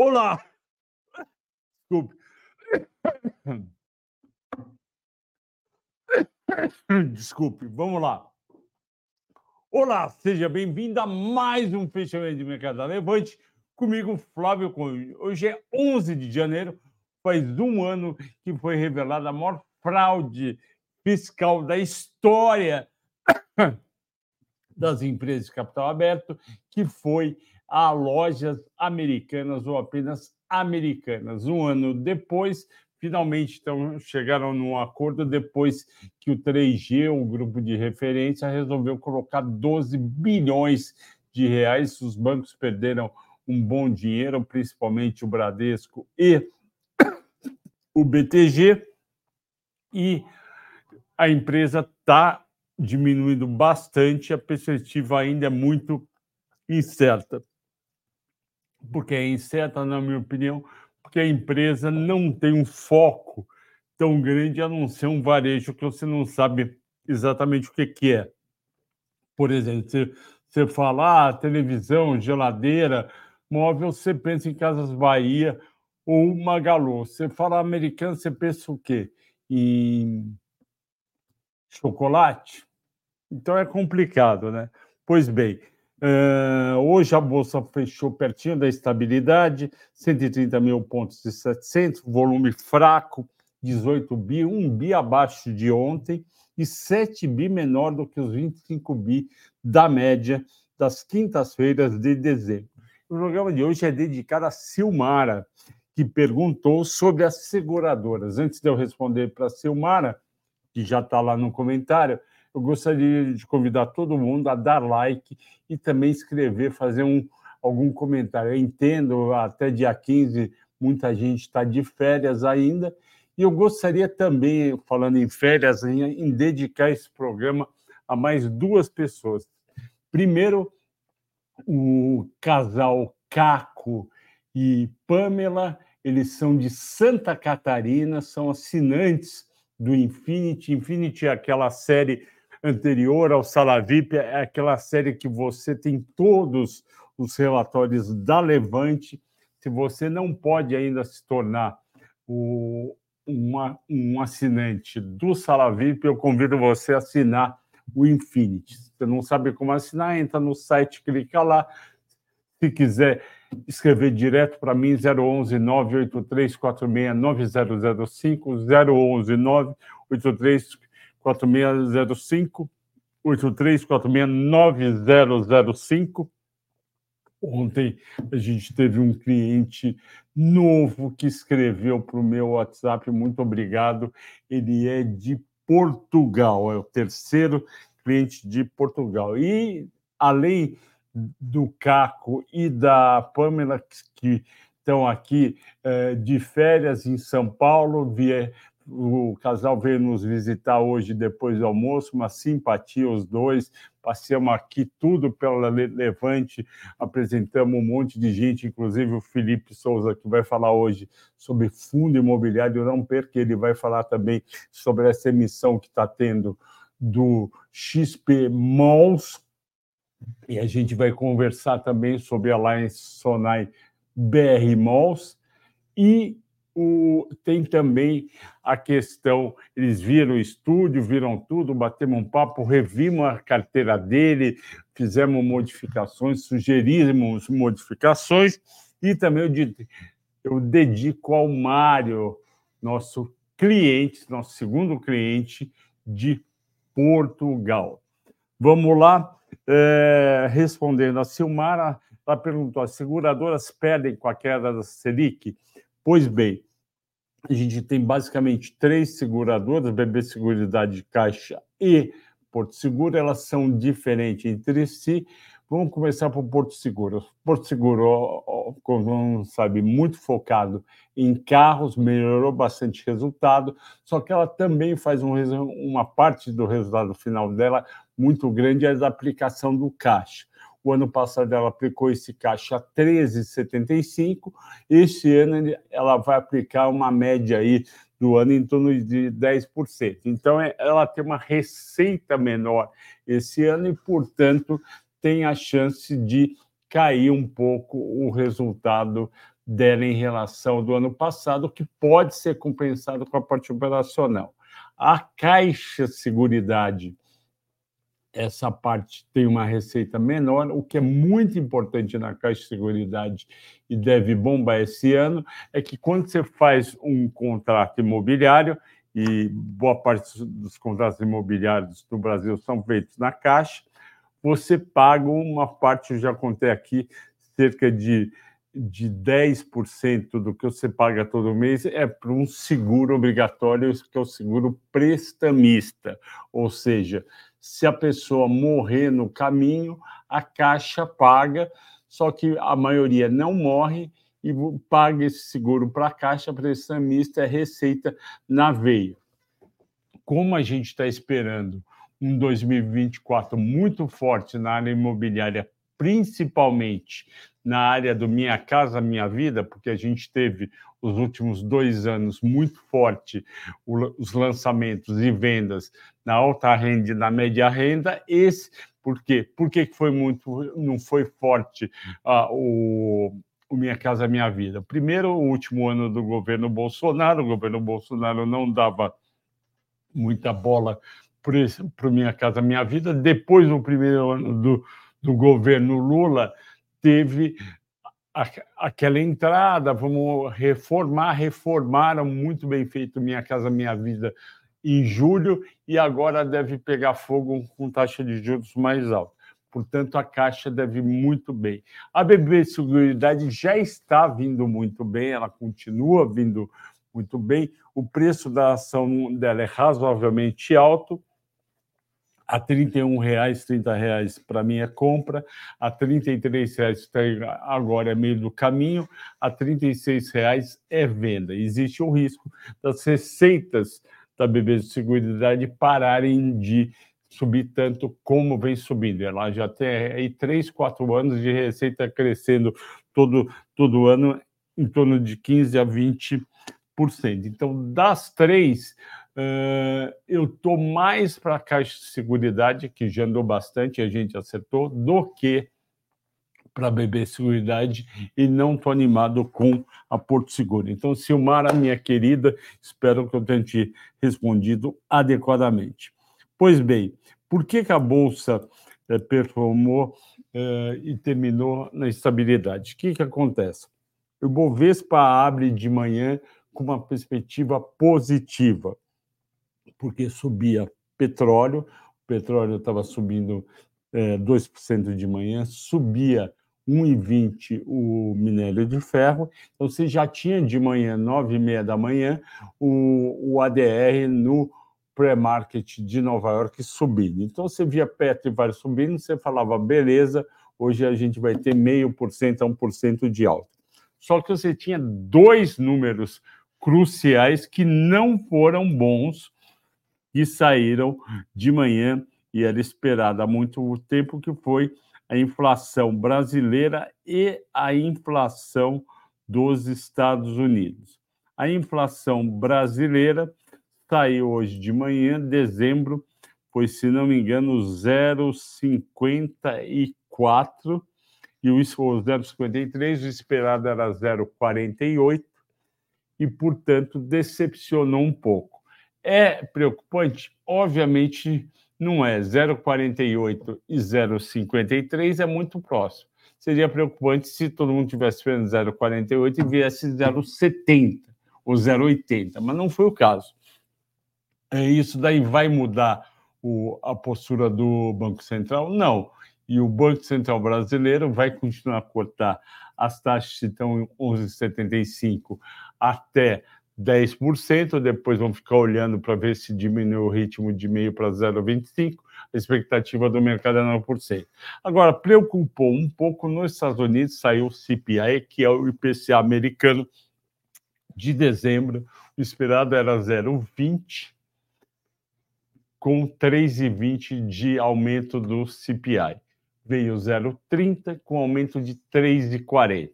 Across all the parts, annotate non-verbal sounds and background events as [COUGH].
Olá! Desculpe. Desculpe, vamos lá. Olá, seja bem-vindo a mais um fechamento de mercado Levante. Comigo, Flávio Conde. Hoje é 11 de janeiro, faz um ano que foi revelada a maior fraude fiscal da história das empresas de capital aberto, que foi a lojas americanas ou apenas americanas. Um ano depois, finalmente então, chegaram num acordo depois que o 3G, o grupo de referência, resolveu colocar 12 bilhões de reais. Os bancos perderam um bom dinheiro, principalmente o Bradesco e o BTG, e a empresa está diminuindo bastante, a perspectiva ainda é muito incerta porque é incerta, na minha opinião, porque a empresa não tem um foco tão grande a não ser um varejo que você não sabe exatamente o que, que é. Por exemplo, você, você fala ah, televisão, geladeira, móvel, você pensa em Casas Bahia ou Magalu. Você fala americano, você pensa o quê? Em chocolate? Então é complicado, né? Pois bem, Uh, hoje a bolsa fechou pertinho da estabilidade, 130 mil pontos e 700, volume fraco, 18 bi, 1 bi abaixo de ontem e 7 bi menor do que os 25 bi da média das quintas-feiras de dezembro. O programa de hoje é dedicado a Silmara, que perguntou sobre as seguradoras. Antes de eu responder para a Silmara, que já está lá no comentário, eu gostaria de convidar todo mundo a dar like e também escrever, fazer um, algum comentário. Eu entendo, até dia 15, muita gente está de férias ainda, e eu gostaria também, falando em férias, em, em dedicar esse programa a mais duas pessoas. Primeiro, o casal Caco e Pamela, eles são de Santa Catarina, são assinantes do Infinity. Infinity é aquela série anterior ao Salavip, é aquela série que você tem todos os relatórios da Levante. Se você não pode ainda se tornar o, uma, um assinante do Salavip, eu convido você a assinar o Infinity. Você não sabe como assinar, entra no site, clica lá. Se quiser escrever direto para mim, 011 983 46 9005, 011 983 4605 83469005. Ontem a gente teve um cliente novo que escreveu para o meu WhatsApp. Muito obrigado. Ele é de Portugal, é o terceiro cliente de Portugal. E além do Caco e da Pamela, que estão aqui eh, de férias em São Paulo, o casal veio nos visitar hoje depois do almoço, uma simpatia os dois. Passeamos aqui tudo pela Levante, apresentamos um monte de gente, inclusive o Felipe Souza, que vai falar hoje sobre fundo imobiliário. Não perca, ele vai falar também sobre essa emissão que está tendo do XP Malls. E a gente vai conversar também sobre a Alliance Sonai BR Malls. E o, tem também a questão, eles viram o estúdio, viram tudo, batemos um papo, revimos a carteira dele, fizemos modificações, sugerimos modificações, e também eu, eu dedico ao Mário, nosso cliente, nosso segundo cliente de Portugal. Vamos lá, é, respondendo a Silmara, ela perguntou: as seguradoras perdem com a queda da Selic? Pois bem, a gente tem basicamente três seguradoras, BB Seguridade Caixa e Porto Seguro, elas são diferentes entre si. Vamos começar por Porto Seguro. Porto Seguro, como sabe, muito focado em carros, melhorou bastante resultado, só que ela também faz um, uma parte do resultado final dela muito grande, é a aplicação do caixa. O ano passado ela aplicou esse caixa a 13,75. Este ano ela vai aplicar uma média aí do ano em torno de 10%. Então é, ela tem uma receita menor esse ano e, portanto, tem a chance de cair um pouco o resultado dela em relação ao do ano passado, que pode ser compensado com a parte operacional. A Caixa Seguridade, essa parte tem uma receita menor, o que é muito importante na Caixa Seguridade e deve bombar esse ano, é que quando você faz um contrato imobiliário, e boa parte dos contratos imobiliários do Brasil são feitos na Caixa, você paga uma parte, eu já contei aqui, cerca de, de 10% do que você paga todo mês é para um seguro obrigatório, que é o seguro prestamista. Ou seja, se a pessoa morrer no caminho, a Caixa paga, só que a maioria não morre e paga esse seguro para a Caixa prestamista, é receita na veia. Como a gente está esperando um 2024 muito forte na área imobiliária, principalmente na área do Minha Casa Minha Vida, porque a gente teve os últimos dois anos muito forte os lançamentos e vendas na alta renda e na média renda. Esse, por quê? Por que foi muito, não foi forte ah, o, o Minha Casa Minha Vida? Primeiro, o último ano do governo Bolsonaro, o governo Bolsonaro não dava muita bola para Minha Casa Minha Vida. Depois, no primeiro ano do, do governo Lula, teve aquela entrada, vamos reformar, reformaram muito bem feito Minha Casa Minha Vida em julho e agora deve pegar fogo com taxa de juros mais alta. Portanto, a Caixa deve muito bem. A BB Seguridade já está vindo muito bem, ela continua vindo muito bem. O preço da ação dela é razoavelmente alto, a R$ 31,00, R$ 30,00 para é compra, a R$ 33,00 agora é meio do caminho, a R$ 36,00 é venda. Existe o risco das receitas da BB de Seguridade pararem de subir tanto como vem subindo. Ela já tem aí três, quatro anos de receita crescendo todo, todo ano em torno de 15% a 20%. Então, das três, Uh, eu estou mais para a Caixa de Seguridade, que já andou bastante, a gente acertou, do que para a BB Seguridade e não estou animado com a Porto Seguro. Então, Silmara, minha querida, espero que eu tenha te respondido adequadamente. Pois bem, por que, que a Bolsa eh, performou eh, e terminou na estabilidade? O que, que acontece? O Bovespa abre de manhã com uma perspectiva positiva porque subia petróleo, o petróleo estava subindo é, 2% de manhã, subia 1,20 o minério de ferro. Então, você já tinha de manhã, 9h30 da manhã, o, o ADR no pré-market de Nova York subindo. Então, você via Petro Vale subindo, você falava, beleza, hoje a gente vai ter meio por cento a 1% de alta. Só que você tinha dois números cruciais que não foram bons que saíram de manhã e era esperada há muito tempo, que foi a inflação brasileira e a inflação dos Estados Unidos. A inflação brasileira saiu hoje de manhã, dezembro, foi, se não me engano, 0,54 e o 0,53, o esperado era 0,48 e, portanto, decepcionou um pouco. É preocupante? Obviamente não é. 0,48 e 0,53 é muito próximo. Seria preocupante se todo mundo tivesse vendo 0,48 e viesse 0,70 ou 0,80, mas não foi o caso. É, isso daí vai mudar o, a postura do Banco Central? Não. E o Banco Central brasileiro vai continuar a cortar as taxas que estão em 11,75 até 10%, depois vão ficar olhando para ver se diminui o ritmo de meio para 0,25%, a expectativa do mercado é 9%. Agora, preocupou um pouco nos Estados Unidos, saiu o CPI, que é o IPCA americano de dezembro, o esperado era 0,20%, com 3,20% de aumento do CPI. Veio 0,30% com aumento de 3,40%.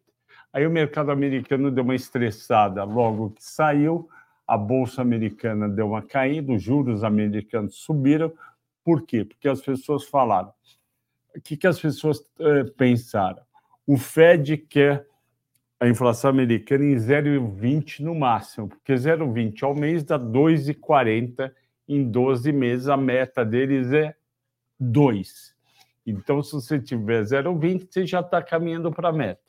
Aí o mercado americano deu uma estressada logo que saiu, a bolsa americana deu uma caída, os juros americanos subiram. Por quê? Porque as pessoas falaram. O que, que as pessoas eh, pensaram? O Fed quer a inflação americana em 0,20 no máximo, porque 0,20 ao mês dá 2,40 em 12 meses. A meta deles é 2. Então, se você tiver 0,20, você já está caminhando para a meta.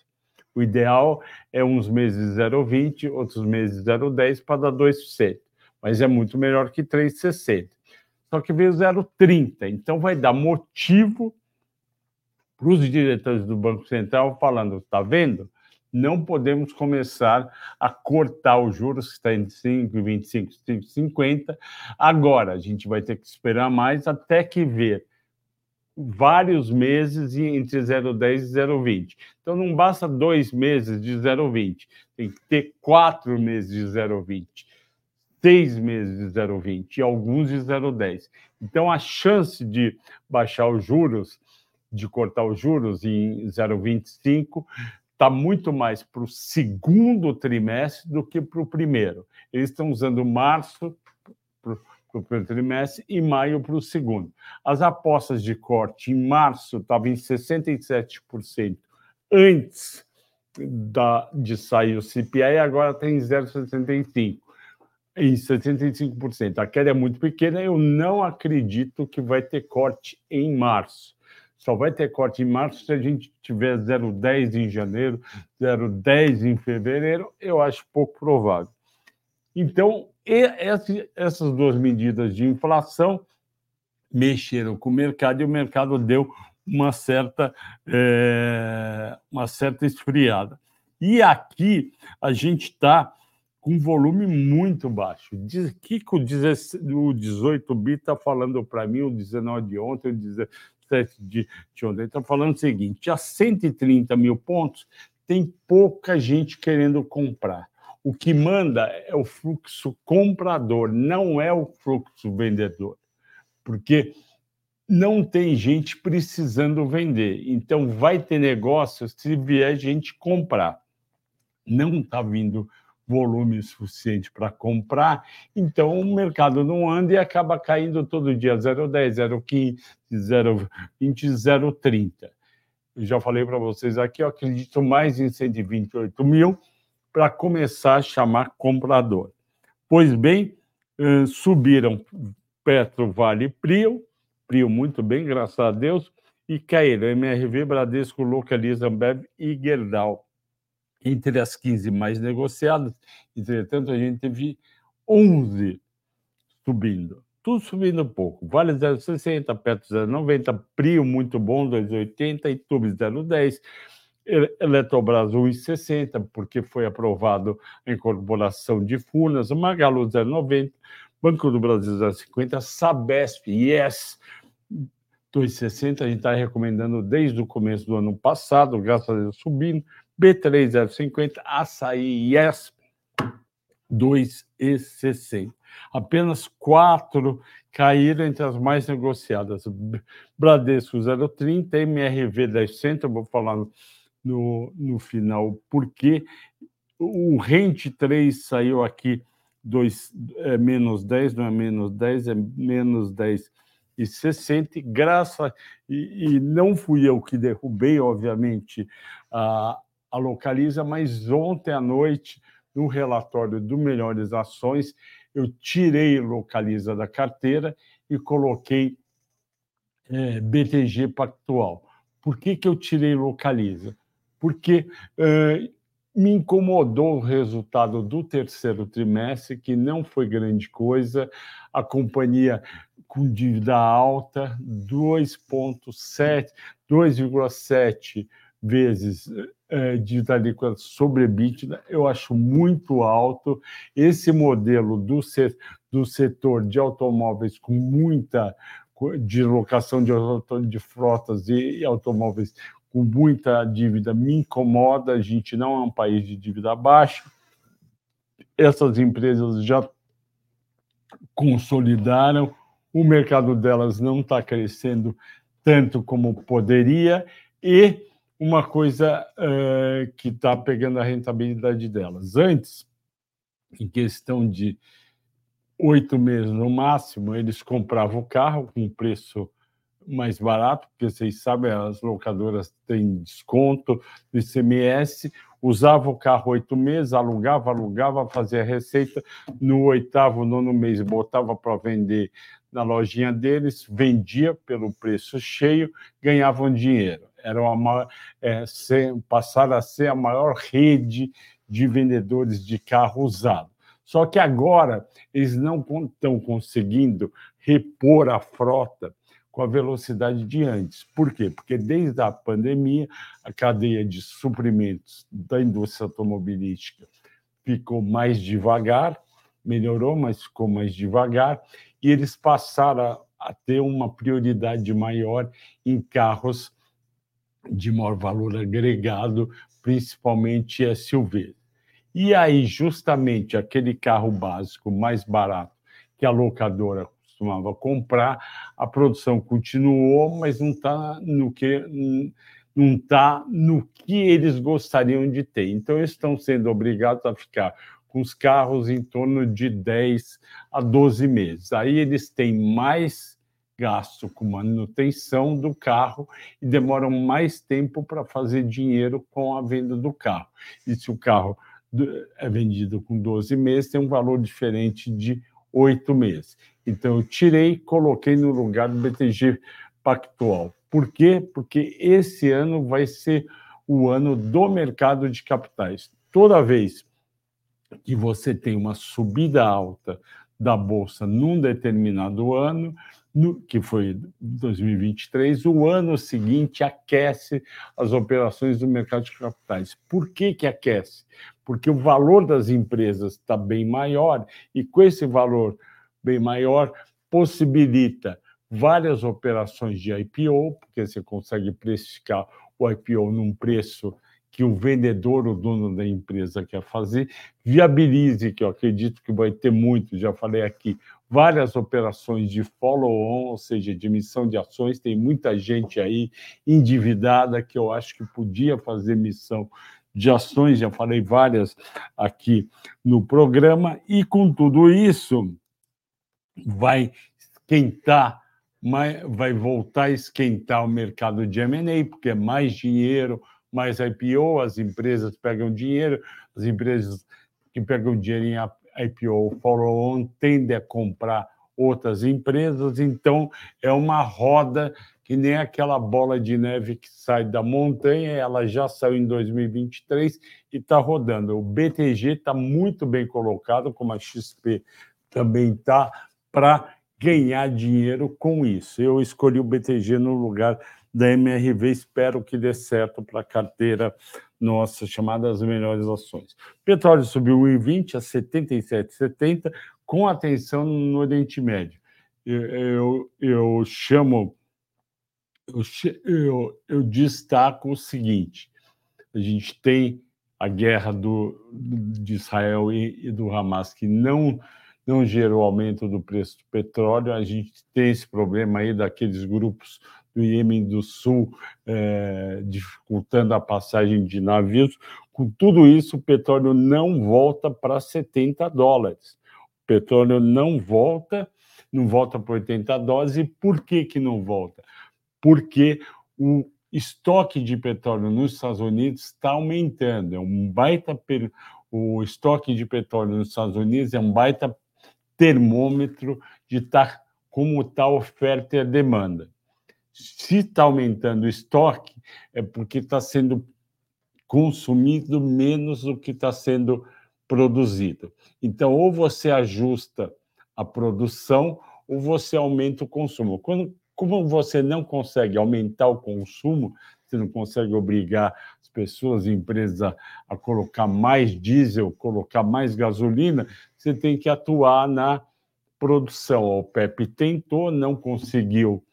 O ideal é uns meses 0,20, outros meses 0,10 para dar 2%. Mas é muito melhor que 3,60. Só que veio 0,30. Então, vai dar motivo para os diretores do Banco Central falando: está vendo? Não podemos começar a cortar os juros, que está entre 5, 25, 50. Agora, a gente vai ter que esperar mais até que ver vários meses entre 0,10 e 0,20. Então, não basta dois meses de 0,20, tem que ter quatro meses de 0,20, seis meses de 0,20 e alguns de 0,10. Então, a chance de baixar os juros, de cortar os juros em 0,25, está muito mais para o segundo trimestre do que para o primeiro. Eles estão usando março para o primeiro trimestre e maio para o segundo. As apostas de corte em março estavam em 67% antes da, de sair o CPI, agora tem 0,65%. Em 65%. A queda é muito pequena, eu não acredito que vai ter corte em março. Só vai ter corte em março se a gente tiver 0,10 em janeiro, 0,10 em fevereiro, eu acho pouco provável. Então, essas duas medidas de inflação mexeram com o mercado e o mercado deu uma certa, é, uma certa esfriada. E aqui a gente está com volume muito baixo. Diz que o 18 bi está falando para mim, o 19 de ontem, o 17 de, de ontem, está falando o seguinte: a 130 mil pontos tem pouca gente querendo comprar. O que manda é o fluxo comprador, não é o fluxo vendedor. Porque não tem gente precisando vender. Então, vai ter negócio se vier gente comprar. Não está vindo volume suficiente para comprar, então o mercado não anda e acaba caindo todo dia 0,10, 0,15, 0,20, 0,30. Eu já falei para vocês aqui, eu acredito mais em 128 mil para começar a chamar comprador. Pois bem, eh, subiram Petro, Vale Prio, Prio muito bem, graças a Deus, e caíram MRV, Bradesco, Localiza, Ambev e Gerdau. Entre as 15 mais negociadas, entretanto, a gente teve 11 subindo. Tudo subindo pouco. Vale 0,60, Petro 0,90, Prio muito bom, 2,80 e Tubes 0,10. Eletrobras 1,60, porque foi aprovado a incorporação de Furnas, Magalu 0,90, Banco do Brasil 0,50, Sabesp, Yes 2,60, a gente está recomendando desde o começo do ano passado, graças a Deus subindo, B3 0,50, Açaí Yes 2,60. Apenas quatro caíram entre as mais negociadas. Bradesco 0,30, MRV 10 vou falar no, no final, porque o Rente 3 saiu aqui dois, é, menos 10, não é menos 10, é menos 10 e 60, graças e, e não fui eu que derrubei, obviamente, a, a Localiza, mas ontem à noite, no relatório do Melhores Ações, eu tirei Localiza da carteira e coloquei é, BTG Pactual. Por que, que eu tirei Localiza? Porque uh, me incomodou o resultado do terceiro trimestre, que não foi grande coisa, a companhia com dívida alta, 2,7, 2,7 vezes é, dívida líquida sobre EBITDA, eu acho muito alto. Esse modelo do, do setor de automóveis com muita de locação de, de frotas e automóveis com muita dívida me incomoda. A gente não é um país de dívida baixa. Essas empresas já consolidaram, o mercado delas não está crescendo tanto como poderia, e uma coisa uh, que está pegando a rentabilidade delas. Antes, em questão de oito meses no máximo, eles compravam o carro com preço mais barato, porque vocês sabem, as locadoras têm desconto do ICMS, usava o carro oito meses, alugava, alugava, fazia receita, no oitavo, nono mês, botava para vender na lojinha deles, vendia pelo preço cheio, ganhavam dinheiro. Era uma, é, ser, passaram a ser a maior rede de vendedores de carro usado. Só que agora eles não estão conseguindo repor a frota com a velocidade de antes. Por quê? Porque desde a pandemia, a cadeia de suprimentos da indústria automobilística ficou mais devagar, melhorou, mas ficou mais devagar, e eles passaram a ter uma prioridade maior em carros de maior valor agregado, principalmente SUV. E aí, justamente aquele carro básico mais barato que a locadora costumava comprar, a produção continuou, mas não está no que não está no que eles gostariam de ter. Então, eles estão sendo obrigados a ficar com os carros em torno de 10 a 12 meses. Aí eles têm mais gasto com manutenção do carro e demoram mais tempo para fazer dinheiro com a venda do carro. E se o carro é vendido com 12 meses, tem um valor diferente de oito meses. Então, eu tirei coloquei no lugar do BTG Pactual. Por quê? Porque esse ano vai ser o ano do mercado de capitais. Toda vez que você tem uma subida alta da bolsa num determinado ano, no, que foi 2023, o ano seguinte aquece as operações do mercado de capitais. Por que, que aquece? Porque o valor das empresas está bem maior e com esse valor bem maior possibilita várias operações de IPO, porque você consegue precificar o IPO num preço que o vendedor, o dono da empresa quer fazer, viabilize, que eu acredito que vai ter muito, já falei aqui, várias operações de follow-on, ou seja, de emissão de ações. Tem muita gente aí endividada que eu acho que podia fazer emissão de ações, já falei várias aqui no programa, e com tudo isso vai esquentar, vai voltar a esquentar o mercado de M&A, porque é mais dinheiro, mais IPO, as empresas pegam dinheiro, as empresas que pegam dinheiro em IPO, follow-on, tendem a comprar outras empresas, então é uma roda que nem aquela bola de neve que sai da montanha, ela já saiu em 2023 e está rodando. O BTG está muito bem colocado, como a XP também está, para ganhar dinheiro com isso. Eu escolhi o BTG no lugar da MRV. Espero que dê certo para a carteira nossa, chamada as melhores ações. Petróleo subiu 1,20 a 77,70, com atenção no Oriente Médio. Eu, eu, eu chamo, eu, eu, eu destaco o seguinte: a gente tem a guerra do, de Israel e, e do Hamas, que não não gerou aumento do preço do petróleo. A gente tem esse problema aí daqueles grupos do Iêmen do Sul, é, dificultando a passagem de navios. Com tudo isso, o petróleo não volta para 70 dólares. O petróleo não volta, não volta para 80 dólares. E por que, que não volta? Porque o estoque de petróleo nos Estados Unidos está aumentando. É um baita. Per... O estoque de petróleo nos Estados Unidos é um baita termômetro de tá, como está a oferta e a demanda se está aumentando o estoque, é porque está sendo consumido menos do que está sendo produzido. Então, ou você ajusta a produção ou você aumenta o consumo. Quando, como você não consegue aumentar o consumo, você não consegue obrigar as pessoas, as empresas a, colocar mais diesel, colocar mais gasolina, você tem que atuar na produção. O OPEP tentou, não conseguiu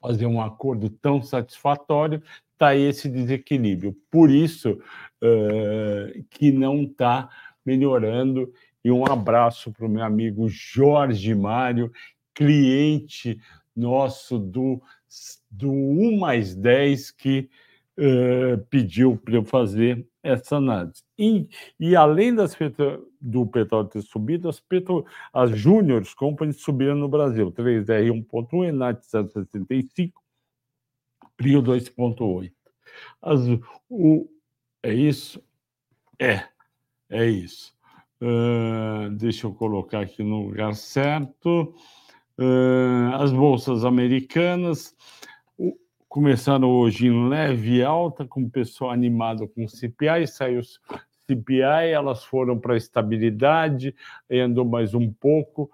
fazer um acordo tão satisfatório, está esse desequilíbrio. Por isso uh, que não está melhorando. E um abraço para o meu amigo Jorge Mário, cliente nosso do, do 1 mais 10, que uh, pediu para eu fazer essa análise. E, e além das do petróleo ter subido, as, petro, as Juniors Companies subiram no Brasil, 3R 1.1, Enat 0,75, Prio 2.8. As, o, é isso. É, é isso. Uh, deixa eu colocar aqui no lugar certo. Uh, as bolsas americanas começaram hoje em leve alta, com o pessoal animado com o CPI, saiu CPI, elas foram para estabilidade, andou mais um pouco,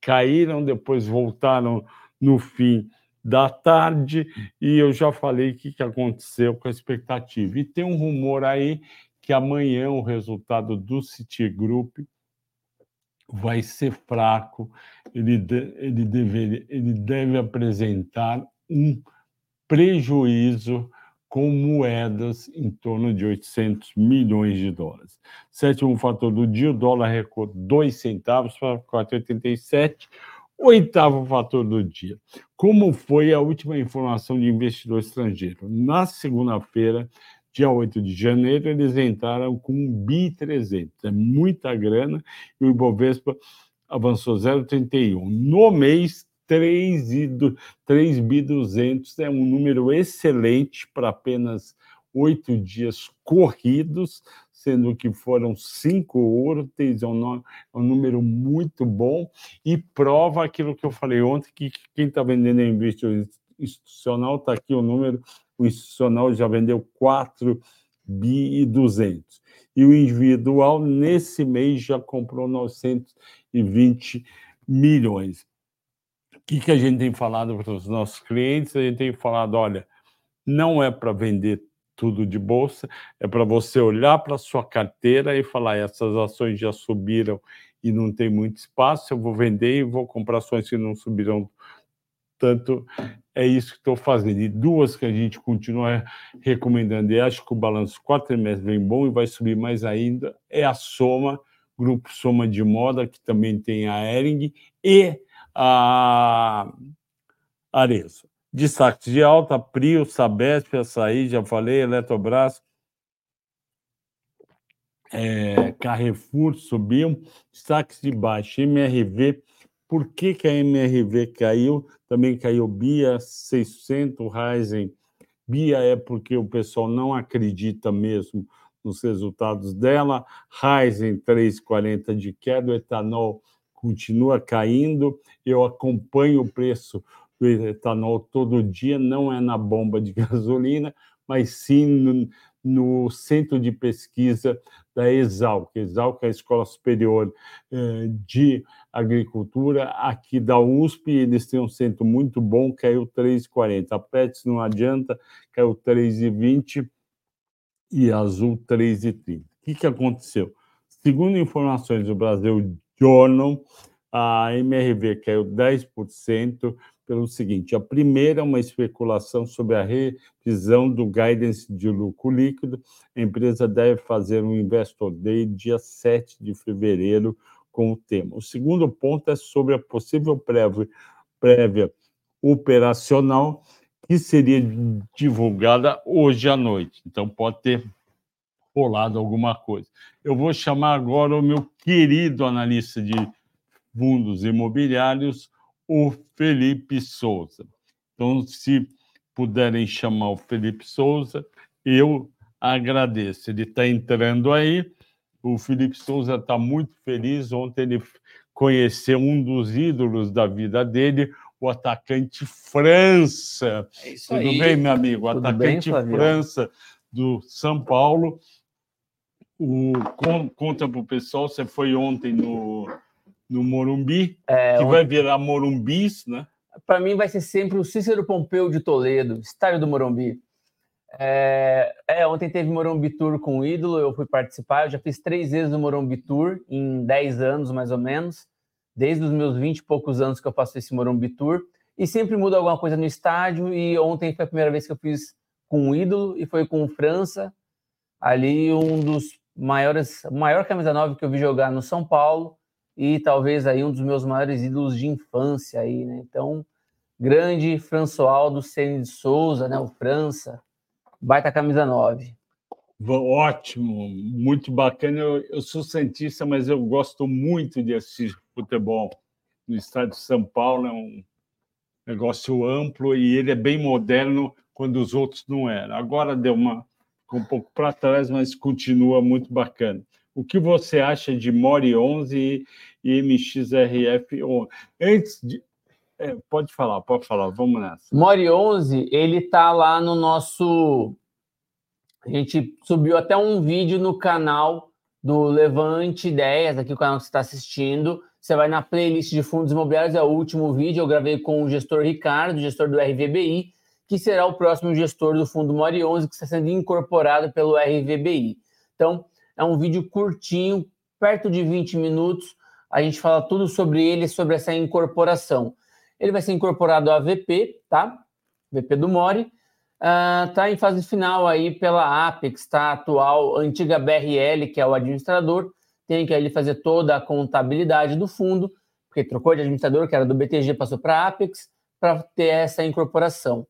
caíram, depois voltaram no fim da tarde, e eu já falei o que aconteceu com a expectativa. E tem um rumor aí que amanhã o resultado do Citigroup vai ser fraco, ele, de, ele, deve, ele deve apresentar um prejuízo com moedas em torno de 800 milhões de dólares. Sétimo fator do dia, o dólar recuou 2 centavos para 4,87. Oitavo fator do dia, como foi a última informação de investidor estrangeiro? Na segunda-feira, dia 8 de janeiro, eles entraram com um bi 300, é muita grana, e o Ibovespa avançou 0,31. No mês, 3, e do, 3 bi 200 é um número excelente para apenas oito dias corridos, sendo que foram cinco úteis, é um, é um número muito bom. E prova aquilo que eu falei ontem, que quem está vendendo é investidor institucional, está aqui o número, o institucional já vendeu 4 bi e 200. E o individual, nesse mês, já comprou 920 milhões que, que a gente tem falado para os nossos clientes? A gente tem falado: olha, não é para vender tudo de bolsa, é para você olhar para a sua carteira e falar: essas ações já subiram e não tem muito espaço, eu vou vender e vou comprar ações que não subiram tanto. É isso que estou fazendo. E duas que a gente continua recomendando, e acho que o balanço quatro trimestres vem bom e vai subir mais ainda, é a Soma, Grupo Soma de Moda, que também tem a Ering, e a Arezo. Destaques de alta, Prio, Sabesp, Açaí, já falei, Eletrobras, é, Carrefour subiu, destaques de baixo, MRV, por que, que a MRV caiu? Também caiu Bia, 600, Ryzen. Bia é porque o pessoal não acredita mesmo nos resultados dela. Ryzen, 3,40 de queda, o etanol continua caindo. Eu acompanho o preço do etanol todo dia, não é na bomba de [LAUGHS] gasolina, mas sim no, centro de pesquisa da Exalc. Exalc é a Escola Superior eh, de Agricultura aqui da USP, eles têm um centro muito bom, caiu 3,40. A Pets não adianta, caiu 3,20 e Azul 3,30. O que, que aconteceu? Segundo informações do Brasil Journal, a MRV caiu 10% pelo seguinte: a primeira é uma especulação sobre a revisão do guidance de lucro líquido. A empresa deve fazer um Investor Day dia 7 de fevereiro com o tema. O segundo ponto é sobre a possível prévia, prévia operacional que seria divulgada hoje à noite. Então, pode ter rolado alguma coisa. Eu vou chamar agora o meu querido analista de fundos imobiliários, o Felipe Souza. Então, se puderem chamar o Felipe Souza, eu agradeço. Ele está entrando aí. O Felipe Souza está muito feliz. Ontem ele conheceu um dos ídolos da vida dele, o atacante França. É Tudo aí. bem, meu amigo? O Tudo atacante bem, França do São Paulo o, conta para o pessoal, você foi ontem no, no Morumbi, é, que vai virar Morumbis, né? Para mim vai ser sempre o Cícero Pompeu de Toledo, estádio do Morumbi. É, é, ontem teve Morumbi Tour com o ídolo, eu fui participar, eu já fiz três vezes o Morumbi Tour, em 10 anos mais ou menos, desde os meus 20 e poucos anos que eu faço esse Morumbi Tour, e sempre muda alguma coisa no estádio, e ontem foi a primeira vez que eu fiz com o ídolo, e foi com o França, ali um dos maiores, maior camisa 9 que eu vi jogar no São Paulo e talvez aí um dos meus maiores ídolos de infância aí, né? Então, grande Françoaldo Ceni de Souza, né? O França, baita camisa 9. Ótimo, muito bacana. Eu, eu sou cientista, mas eu gosto muito de assistir futebol no estado de São Paulo. É um negócio amplo e ele é bem moderno quando os outros não eram. Agora deu uma um pouco para trás, mas continua muito bacana. O que você acha de Mori 11 e MXRF 11? Antes de. É, pode falar, pode falar, vamos nessa. Mori 11, ele está lá no nosso. A gente subiu até um vídeo no canal do Levante Ideias, aqui o canal que você está assistindo. Você vai na playlist de fundos imobiliários, é o último vídeo. Eu gravei com o gestor Ricardo, gestor do RVBI, que será o próximo gestor do fundo Mori 11, que está sendo incorporado pelo RVBI. Então, é um vídeo curtinho, perto de 20 minutos. A gente fala tudo sobre ele, sobre essa incorporação. Ele vai ser incorporado à VP, tá? VP do Mori. Uh, tá em fase final aí pela Apex, tá? Atual, antiga BRL, que é o administrador, tem que ali fazer toda a contabilidade do fundo, porque trocou de administrador, que era do BTG, passou para a Apex, para ter essa incorporação.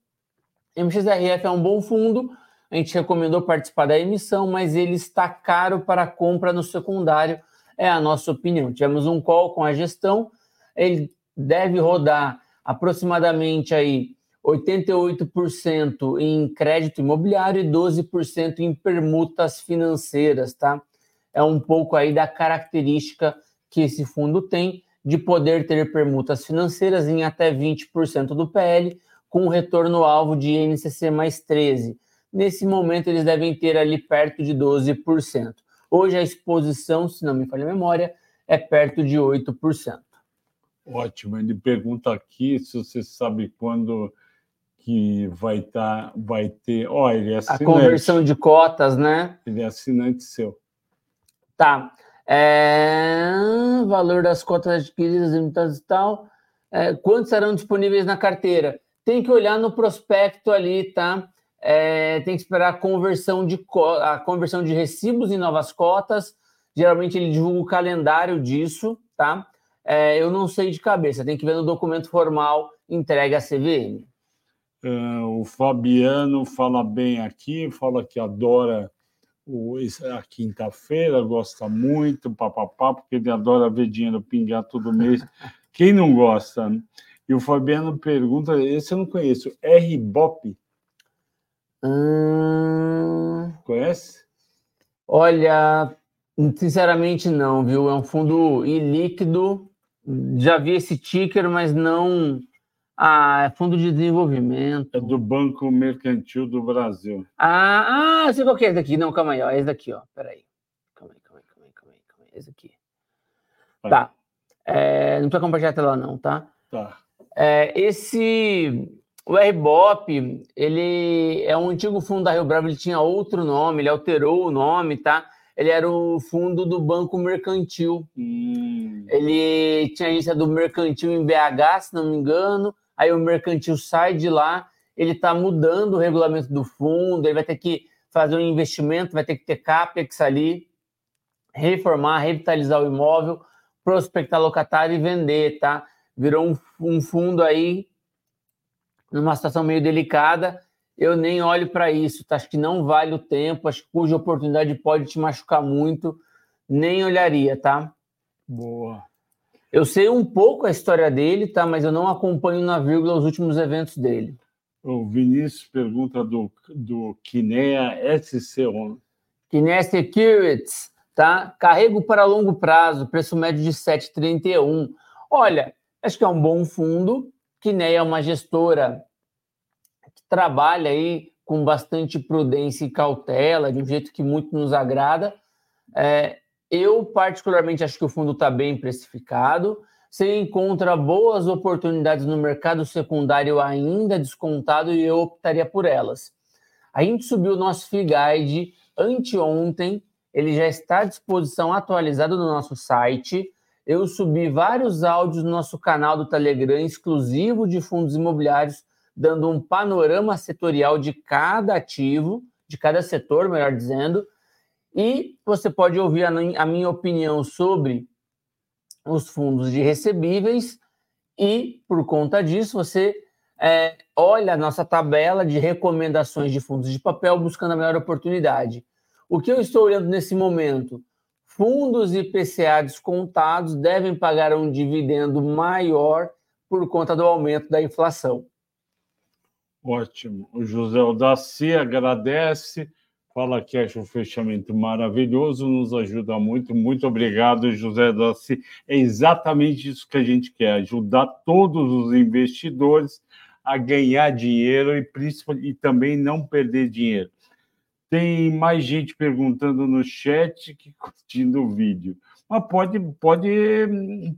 MXRF é um bom fundo, a gente recomendou participar da emissão, mas ele está caro para compra no secundário, é a nossa opinião. Tivemos um call com a gestão, ele deve rodar aproximadamente aí 88% em crédito imobiliário e 12% em permutas financeiras, tá? É um pouco aí da característica que esse fundo tem de poder ter permutas financeiras em até 20% do PL, com retorno alvo de INCC mais 13. Nesse momento, eles devem ter ali perto de 12%. Hoje, a exposição, se não me falha a memória, é perto de 8%. Ótimo. Ele pergunta aqui se você sabe quando que vai estar, tá, vai ter. Ó, oh, ele é assinante. A conversão de cotas, né? Ele é assinante seu. Tá. É... Valor das cotas adquiridas e tal. É... Quantos serão disponíveis na carteira? Tem que olhar no prospecto ali, tá? É... Tem que esperar a conversão de a conversão de recibos em novas cotas. Geralmente ele divulga o calendário disso, tá? É... Eu não sei de cabeça. Tem que ver no documento formal entregue à CVM. Uh, o Fabiano fala bem aqui, fala que adora o, a quinta-feira, gosta muito, papapá, porque ele adora ver dinheiro pingar todo mês. [LAUGHS] Quem não gosta? E o Fabiano pergunta, esse eu não conheço, R-Bop? Hum... Conhece? Olha, sinceramente não, viu? É um fundo ilíquido. Já vi esse ticker, mas não ah, é fundo de desenvolvimento. É do Banco Mercantil do Brasil. Ah, ah sei qual que é esse daqui. Não, calma aí, ó. Esse daqui, ó. Peraí. Calma aí, calma aí, calma aí, calma aí. Calma aí. Esse aqui. Vai. Tá. É, não precisa compartilhar a tela, não, tá? Tá. É, esse. O RBOP, ele é um antigo fundo da Rio Bravo, ele tinha outro nome, ele alterou o nome, tá? Ele era o fundo do Banco Mercantil. Hum. Ele tinha agência do Mercantil em BH, se não me engano aí o mercantil sai de lá, ele está mudando o regulamento do fundo, ele vai ter que fazer um investimento, vai ter que ter CAPEX ali, reformar, revitalizar o imóvel, prospectar locatário e vender, tá? Virou um, um fundo aí numa situação meio delicada. Eu nem olho para isso, tá? Acho que não vale o tempo, acho que cuja oportunidade pode te machucar muito, nem olharia, tá? Boa. Eu sei um pouco a história dele, tá? Mas eu não acompanho na vírgula os últimos eventos dele. O Vinícius pergunta do, do Kinea SC11. Kinea Securities, tá? Carrego para longo prazo, preço médio de 7,31. Olha, acho que é um bom fundo. Kinea é uma gestora que trabalha aí com bastante prudência e cautela, de um jeito que muito nos agrada. É, eu, particularmente, acho que o fundo está bem precificado. Você encontra boas oportunidades no mercado secundário ainda descontado e eu optaria por elas. A gente subiu o nosso FII anteontem, ele já está à disposição atualizado no nosso site. Eu subi vários áudios no nosso canal do Telegram exclusivo de fundos imobiliários, dando um panorama setorial de cada ativo, de cada setor, melhor dizendo, e você pode ouvir a, minha opinião sobre os fundos de recebíveis e, por conta disso, você é, olha a nossa tabela de recomendações de fundos de papel buscando a melhor oportunidade. O que eu estou olhando nesse momento? Fundos IPCA descontados devem pagar um dividendo maior por conta do aumento da inflação. Ótimo. O José Odaci agradece Fala que acha um fechamento maravilhoso, nos ajuda muito. Muito obrigado, José Dossi. É exatamente isso que a gente quer: ajudar todos os investidores a ganhar dinheiro e, e também não perder dinheiro. Tem mais gente perguntando no chat que [LAUGHS] curtindo o vídeo. Mas pode, pode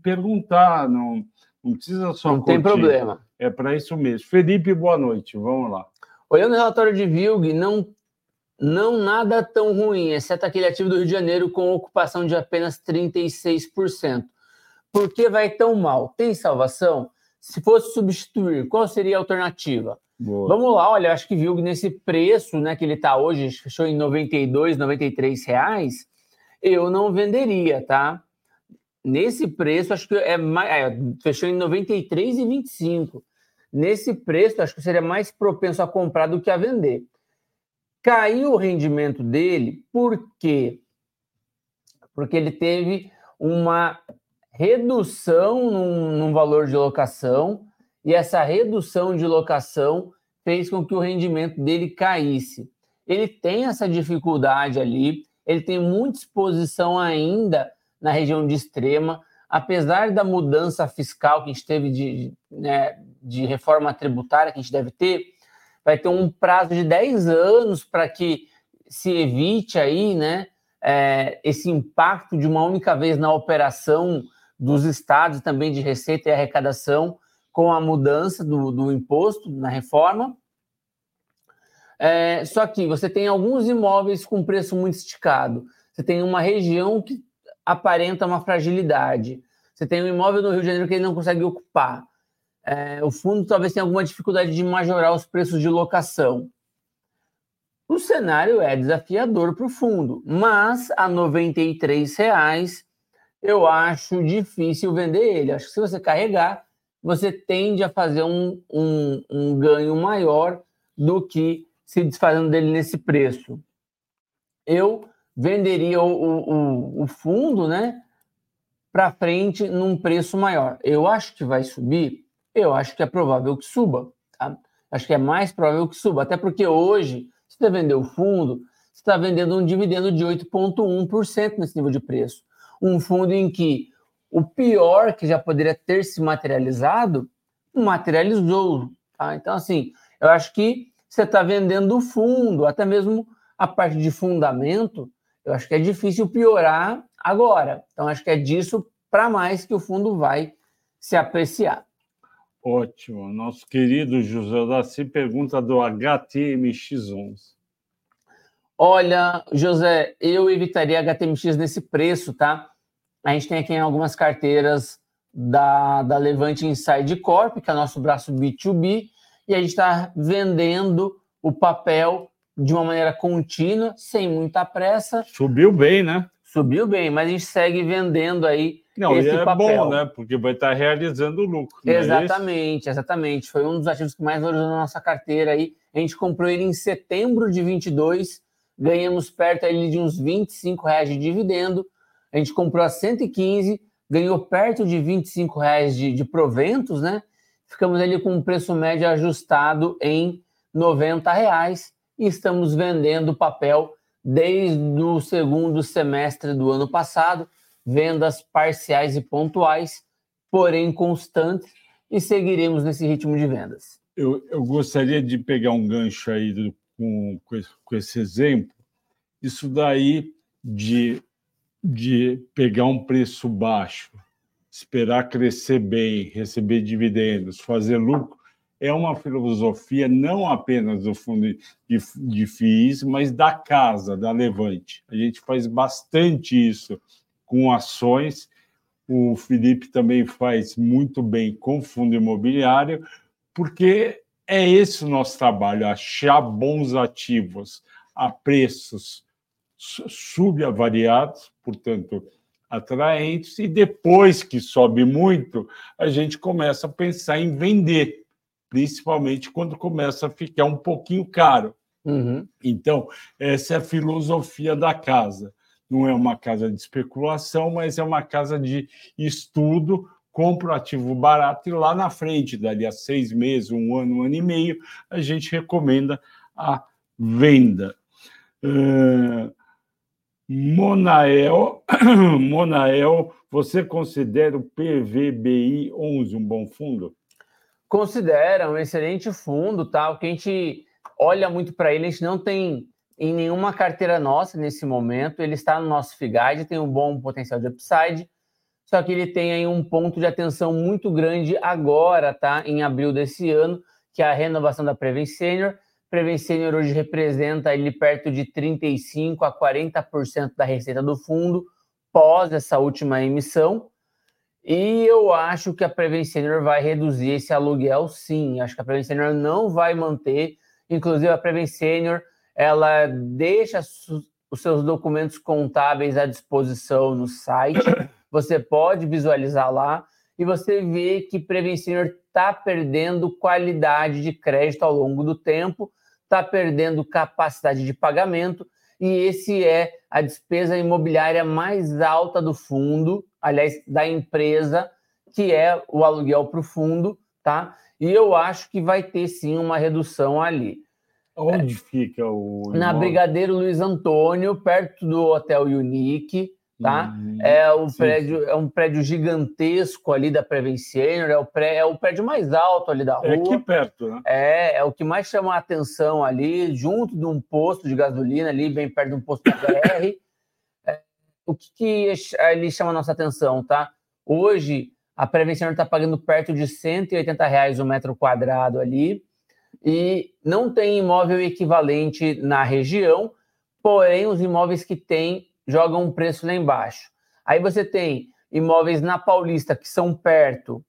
perguntar, não, não precisa só. Não curtir. tem problema. É para isso mesmo. Felipe, boa noite. Vamos lá. Olhando o relatório de Vilg, não não nada tão ruim, exceto aquele ativo do Rio de Janeiro com ocupação de apenas 36%. Por que vai tão mal? Tem salvação? Se fosse substituir, qual seria a alternativa? Boa. Vamos lá, olha, acho que viu nesse preço né, que ele está hoje, fechou em 92, 93 reais, eu não venderia, tá? Nesse preço, acho que é mais. É, fechou em 93,25. Nesse preço, acho que seria mais propenso a comprar do que a vender. Caiu o rendimento dele, por quê? Porque ele teve uma redução num, num valor de locação, e essa redução de locação fez com que o rendimento dele caísse. Ele tem essa dificuldade ali, ele tem muita exposição ainda na região de extrema, apesar da mudança fiscal que a gente teve de, né, de reforma tributária que a gente deve ter, vai ter um prazo de 10 anos para que se evite aí, né, é, esse impacto de uma única vez na operação dos estados também de receita e arrecadação com a mudança do, do imposto na reforma. É, só que você tem alguns imóveis com preço muito esticado. Você tem uma região que aparenta uma fragilidade. Você tem um imóvel no Rio de Janeiro que ele não consegue ocupar é, o fundo talvez tenha alguma dificuldade de majorar os preços de locação. O cenário é desafiador para o fundo, mas a R$ 93,00 eu acho difícil vender ele. Acho que se você carregar, você tende a fazer um, um, um ganho maior do que se desfazendo dele nesse preço. Eu venderia o, o, o fundo né, para frente num preço maior. Eu acho que vai subir eu acho que é provável que suba. Tá? Acho que é mais provável que suba, até porque hoje, se você vender o fundo, você está vendendo um dividendo de 8,1% nesse nível de preço. Um fundo em que o pior que já poderia ter se materializado, materializou. Tá? Então, assim, eu acho que você está vendendo o fundo, até mesmo a parte de fundamento, eu acho que é difícil piorar agora. Então, acho que é disso para mais que o fundo vai se apreciar. Ótimo. Nosso querido José Daci pergunta do HTMX11. Olha, José, eu evitaria HTMX nesse preço, tá? A gente tem aqui algumas carteiras da, da Levante Inside Corp, que é o nosso braço B2B, e a gente está vendendo o papel de uma maneira contínua, sem muita pressa. Subiu bem, né? Subiu bem, mas a gente segue vendendo aí não, esse é papel. bom, né? Porque vai estar realizando o lucro. É exatamente, é exatamente. Foi um dos ativos que mais valorizou na nossa carteira aí. A gente comprou ele em setembro de 22, ganhamos perto ali de uns 25 reais de dividendo. A gente comprou a 115, ganhou perto de 25 reais de, de proventos, né? Ficamos ali com um preço médio ajustado em 90 reais e estamos vendendo papel desde o segundo semestre do ano passado vendas parciais e pontuais, porém constantes, e seguiremos nesse ritmo de vendas. Eu, eu gostaria de pegar um gancho aí do, com, com esse exemplo. Isso daí de, de pegar um preço baixo, esperar crescer bem, receber dividendos, fazer lucro, é uma filosofia não apenas do fundo de, de FIIs, mas da casa, da Levante. A gente faz bastante isso com ações. O Felipe também faz muito bem com fundo imobiliário, porque é esse o nosso trabalho: achar bons ativos a preços subavariados, portanto, atraentes, e depois que sobe muito, a gente começa a pensar em vender, principalmente quando começa a ficar um pouquinho caro. Uhum. Então, essa é a filosofia da casa não é uma casa de especulação, mas é uma casa de estudo, compra o ativo barato e lá na frente, dali a seis meses, um ano, um ano e meio, a gente recomenda a venda. Uh, Monael, [CLEARS THROAT] Monael, você considera o PVBI 11 um bom fundo? Considera um excelente fundo, tá? O que a gente olha muito para ele, a gente não tem em nenhuma carteira nossa nesse momento. Ele está no nosso FIGAD, tem um bom potencial de upside, só que ele tem aí um ponto de atenção muito grande agora, tá? Em abril desse ano, que é a renovação da Prevent Senior. Prevent Senior hoje representa ele perto de 35 a 40% da receita do fundo pós essa última emissão. E eu acho que a Prevent Senior vai reduzir esse aluguel, sim. Acho que a Prevent Senior não vai manter. Inclusive, a Prevent Senior ela deixa os seus documentos contábeis à disposição no site. [COUGHS] Você pode visualizar lá e você vê que Prevencenor está perdendo qualidade de crédito ao longo do tempo, está perdendo capacidade de pagamento e esse é a despesa imobiliária mais alta do fundo, aliás, da empresa, que é o aluguel para o fundo, tá? E eu acho que vai ter sim uma redução ali. Onde é, fica o. Na Brigadeiro Luiz Antônio, perto do Hotel Unique, tá? Hum, é, o prédio, é um prédio gigantesco ali da Prevenciênio, é o, pré, é o prédio mais alto ali da rua. É aqui perto, né? É, é o que mais chama a atenção ali, junto de um posto de gasolina, ali, bem perto de um posto BR. [COUGHS] é, o que, que ele chama a nossa atenção, tá? Hoje, a Prevenciênio está pagando perto de 180 reais o metro quadrado ali e não tem imóvel equivalente na região, porém os imóveis que tem jogam um preço lá embaixo. Aí você tem imóveis na Paulista que são perto,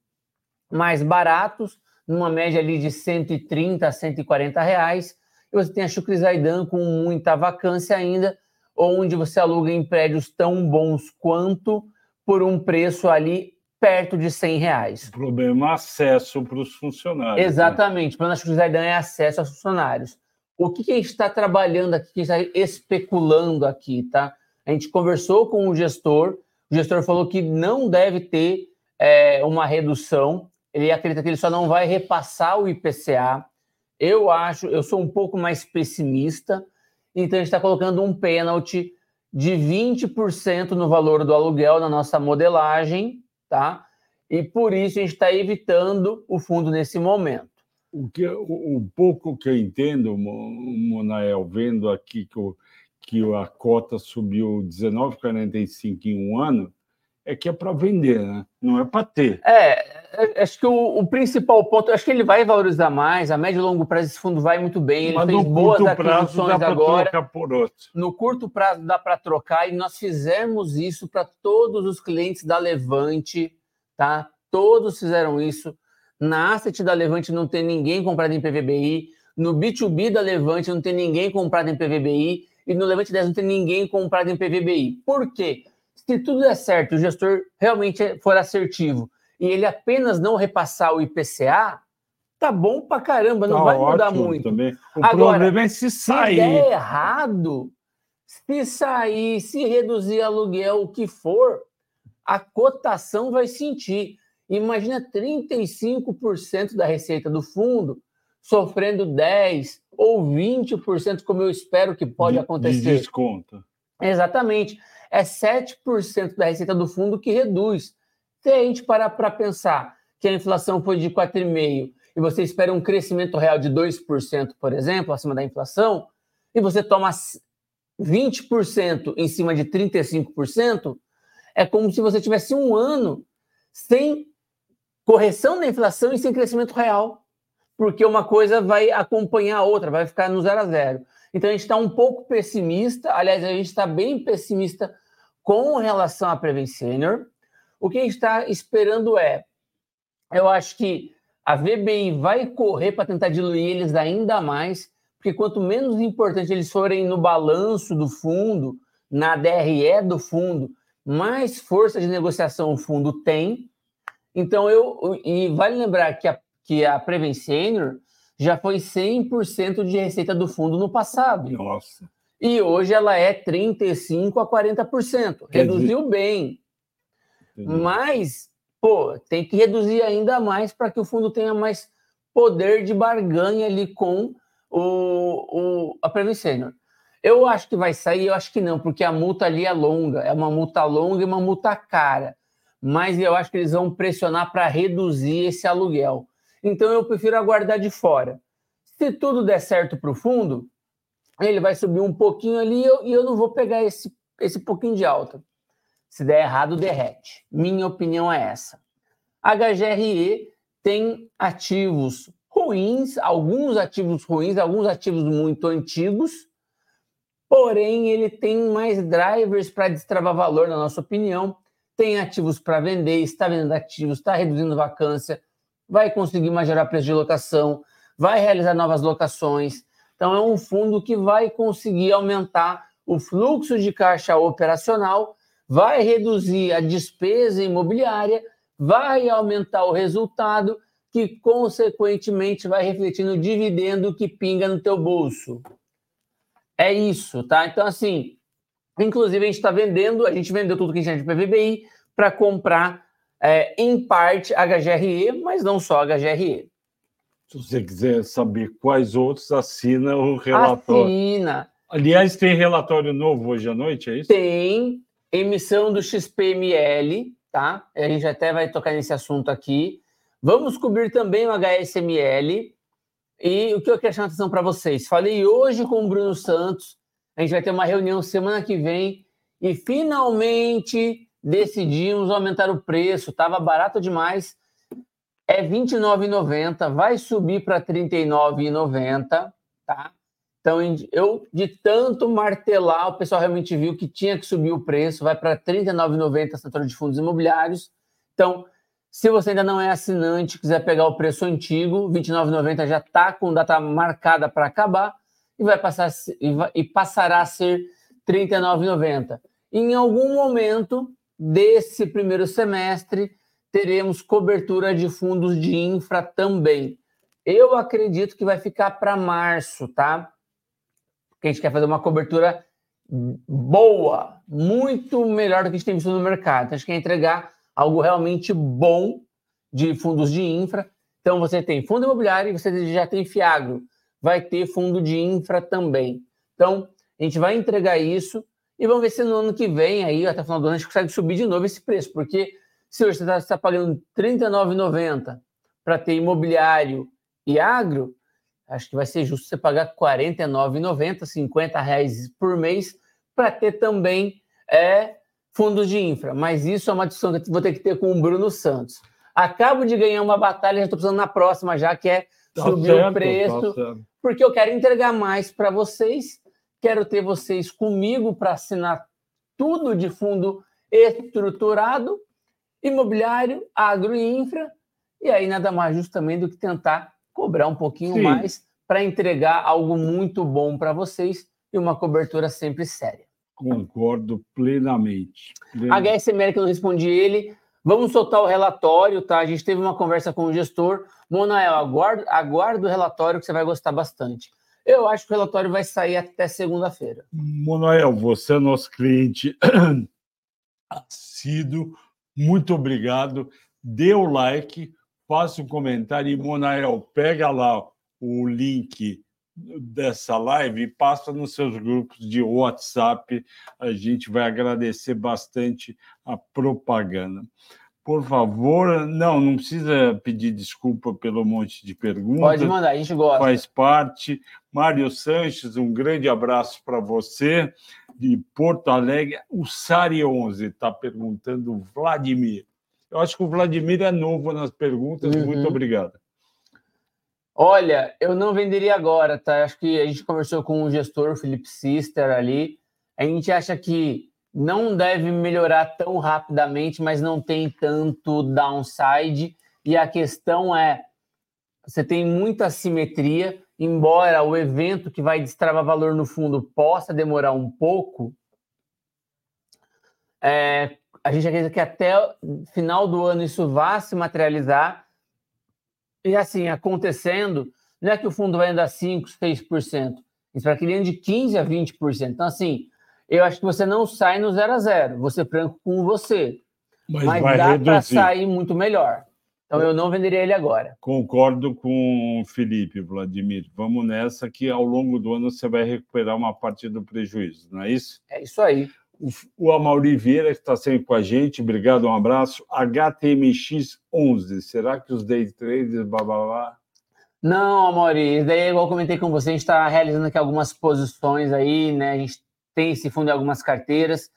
mais baratos, numa média ali de 130 a 140 reais, e você tem a Chucrizaidan com muita vacância ainda, onde você aluga em prédios tão bons quanto por um preço ali perto de 100 reais. O problema é acesso para os funcionários. Né? Exatamente. Né? O plano da Zaidan é acesso aos funcionários. O que, que a gente está trabalhando aqui, que a gente está especulando aqui, tá? A gente conversou com o gestor, o gestor falou que não deve ter é, uma redução, ele acredita que ele só não vai repassar o IPCA. Eu acho, eu sou um pouco mais pessimista, então a gente está colocando um pênalti de 20% no valor do aluguel na nossa modelagem, tá? E por isso a gente está evitando o fundo nesse momento. O, que, o, o pouco que eu entendo, Monael, vendo aqui que, o, que a cota subiu 19,45 em um ano, é que é para vender, né? não é para ter. É, é, acho que o, o, principal ponto, acho que ele vai valorizar mais, a médio e longo prazo esse fundo vai muito bem, ele Mas fez boas aquisições agora. No curto prazo dá para trocar e nós fizemos isso para todos os clientes da Levante, tá? Todos fizeram isso. Na asset da Levante não tem ninguém comprado em PVBI, no B2B da Levante não tem ninguém comprado em PVBI e no Levante 10 não tem ninguém comprado em PVBI. Por quê? se tudo der certo, o gestor realmente for assertivo e ele apenas não repassar o IPCA, tá bom pra caramba, não tá vai mudar muito. Também. O Agora, problema é se sair. Se der errado, se sair, se reduzir aluguel, o que for, a cotação vai sentir. Imagina 35% da receita do fundo sofrendo 10% ou 20%, como eu espero que pode de, acontecer. De desconto. Exatamente é 7% da receita do fundo que reduz. Se a gente parar para pensar que a inflação foi de 4,5% e você espera um crescimento real de 2%, por exemplo, acima da inflação, e você toma 20% em cima de 35%, é como se você tivesse um ano sem correção da inflação e sem crescimento real, porque uma coisa vai acompanhar a outra, vai ficar no zero a zero. Então a gente está um pouco pessimista, aliás, a gente está bem pessimista com relação à Prevent Senior. O que a gente está esperando é, eu acho que a VBI vai correr para tentar diluir eles ainda mais, porque quanto menos importante eles forem no balanço do fundo, na DRE do fundo, mais força de negociação o fundo tem. Então eu e vale lembrar que a que a Prevent Senior já foi 100% de receita do fundo no passado. Nossa. E hoje ela é 35% a 40%. Reduziu bem. Mas, pô, tem que reduzir ainda mais para que o fundo tenha mais poder de barganha ali com o, o, a Prevent Senior. Eu acho que vai sair, eu acho que não, porque a multa ali é longa, é uma multa longa e uma multa cara. Mas eu acho que eles vão pressionar para reduzir esse aluguel. Então eu prefiro aguardar de fora. Se tudo der certo para o fundo, ele vai subir um pouquinho ali e eu, e eu não vou pegar esse, esse pouquinho de alta. Se der errado, derrete. Minha opinião é essa. HGRE tem ativos ruins, alguns ativos ruins, alguns ativos muito antigos, porém ele tem mais drivers para destravar valor, na nossa opinião. Tem ativos para vender, está vendendo ativos, está reduzindo vacância, vai conseguir majorar preço de locação, vai realizar novas locações. Então, é um fundo que vai conseguir aumentar o fluxo de caixa operacional, vai reduzir a despesa imobiliária, vai aumentar o resultado que consequentemente vai refletir no dividendo que pinga no teu bolso. É isso, tá? Então, assim, inclusive a gente está vendendo, a gente vendeu tudo que a gente tinha de PVBI para comprar, é, em parte, HGRE, mas não só HGRE. Se você quiser saber quais outros, assina o relatório. Assina. Aliás, tem relatório novo hoje à noite, é isso? Tem emissão do XPML, tá? A gente até vai tocar nesse assunto aqui. Vamos cobrir também o HSML. E o que eu quero chamar a atenção para vocês? Falei hoje com o Bruno Santos, a gente vai ter uma reunião semana que vem e finalmente decidimos aumentar o preço. Estava barato demais. É R$ 29,90, vai subir para R$ 39,90, tá? Então, eu, de tanto martelar, o pessoal realmente viu que tinha que subir o preço, vai para R$ 39,90 a assinatura de fundos imobiliários. Então, se você ainda não é assinante, quiser pegar o preço antigo, R$ 29,90 já está com data marcada para acabar e vai passar e, vai, e passará a ser R$ 39,90. Em algum momento desse primeiro semestre, teremos cobertura de fundos de infra também. Eu acredito que vai ficar para março, tá? Porque a gente quer fazer uma cobertura boa, muito melhor do que a gente tem visto no mercado. Então, a gente quer entregar algo realmente bom de fundos de infra. Então, você tem fundo imobiliário e você já tem Fiagro. Vai ter fundo de infra também. Então, a gente vai entregar isso e vamos ver se no ano que vem, aí, até o final do ano, a gente consegue subir de novo esse preço. Porque se hoje você está tá pagando R$ 39,90 para ter imobiliário e agro, acho que vai ser justo você pagar R$ 49,90, 50 reais por mês, para ter também é, fundos de infra, mas isso é uma discussão que vou ter que ter com o Bruno Santos. Acabo de ganhar uma batalha, já estou precisando na próxima já, que é tá subir certo, o tá preço, tá porque eu quero entregar mais para vocês, quero ter vocês comigo para assinar tudo de fundo estruturado, imobiliário, agro e infra, e aí nada mais justo também do que tentar cobrar um pouquinho Sim. mais para entregar algo muito bom para vocês e uma cobertura sempre séria. Concordo plenamente. plenamente. Que eu não respondi ele. Vamos soltar o relatório, tá? A gente teve uma conversa com o gestor. Monael, aguardo, aguardo o relatório que você vai gostar bastante. Eu acho que o relatório vai sair até segunda-feira. Monael, você é nosso cliente [CLEARS THROAT] assíduo. Muito obrigado. Dê o like, faça um comentário. E, Monael, pega lá o link dessa live e passa nos seus grupos de WhatsApp. A gente vai agradecer bastante a propaganda. Por favor, não, não precisa pedir desculpa pelo monte de perguntas. Pode mandar, a gente gosta. Faz parte. Mário Sanches, um grande abraço para você. De Porto Alegre, o Sari 11 está perguntando, Vladimir. Eu acho que o Vladimir é novo nas perguntas. Uhum. Muito obrigado. Olha, eu não venderia agora, tá? Acho que a gente conversou com o gestor, Felipe Sister, ali. A gente acha que não deve melhorar tão rapidamente, mas não tem tanto downside. E a questão é: você tem muita simetria, embora o evento que vai destravar valor no fundo possa demorar um pouco. É, a gente acredita que até final do ano isso vá se materializar e assim, acontecendo, não é que o fundo vai andar 5%, 6%. Isso para que ele ande de 15% a 20%. Então, assim, eu acho que você não sai no zero a zero. Você franco com você. Mas, mas dá para sair muito melhor. Então eu não venderia ele agora. Concordo com o Felipe, Vladimir. Vamos nessa que ao longo do ano você vai recuperar uma parte do prejuízo, não é isso? É isso aí. O Amauri Vieira, que está sempre com a gente, obrigado, um abraço. HTMX11, será que os day traders, blá, blá, blá? Não, Amaury, daí igual eu comentei com você, a gente está realizando aqui algumas posições aí, né? A gente tem esse fundo em algumas carteiras.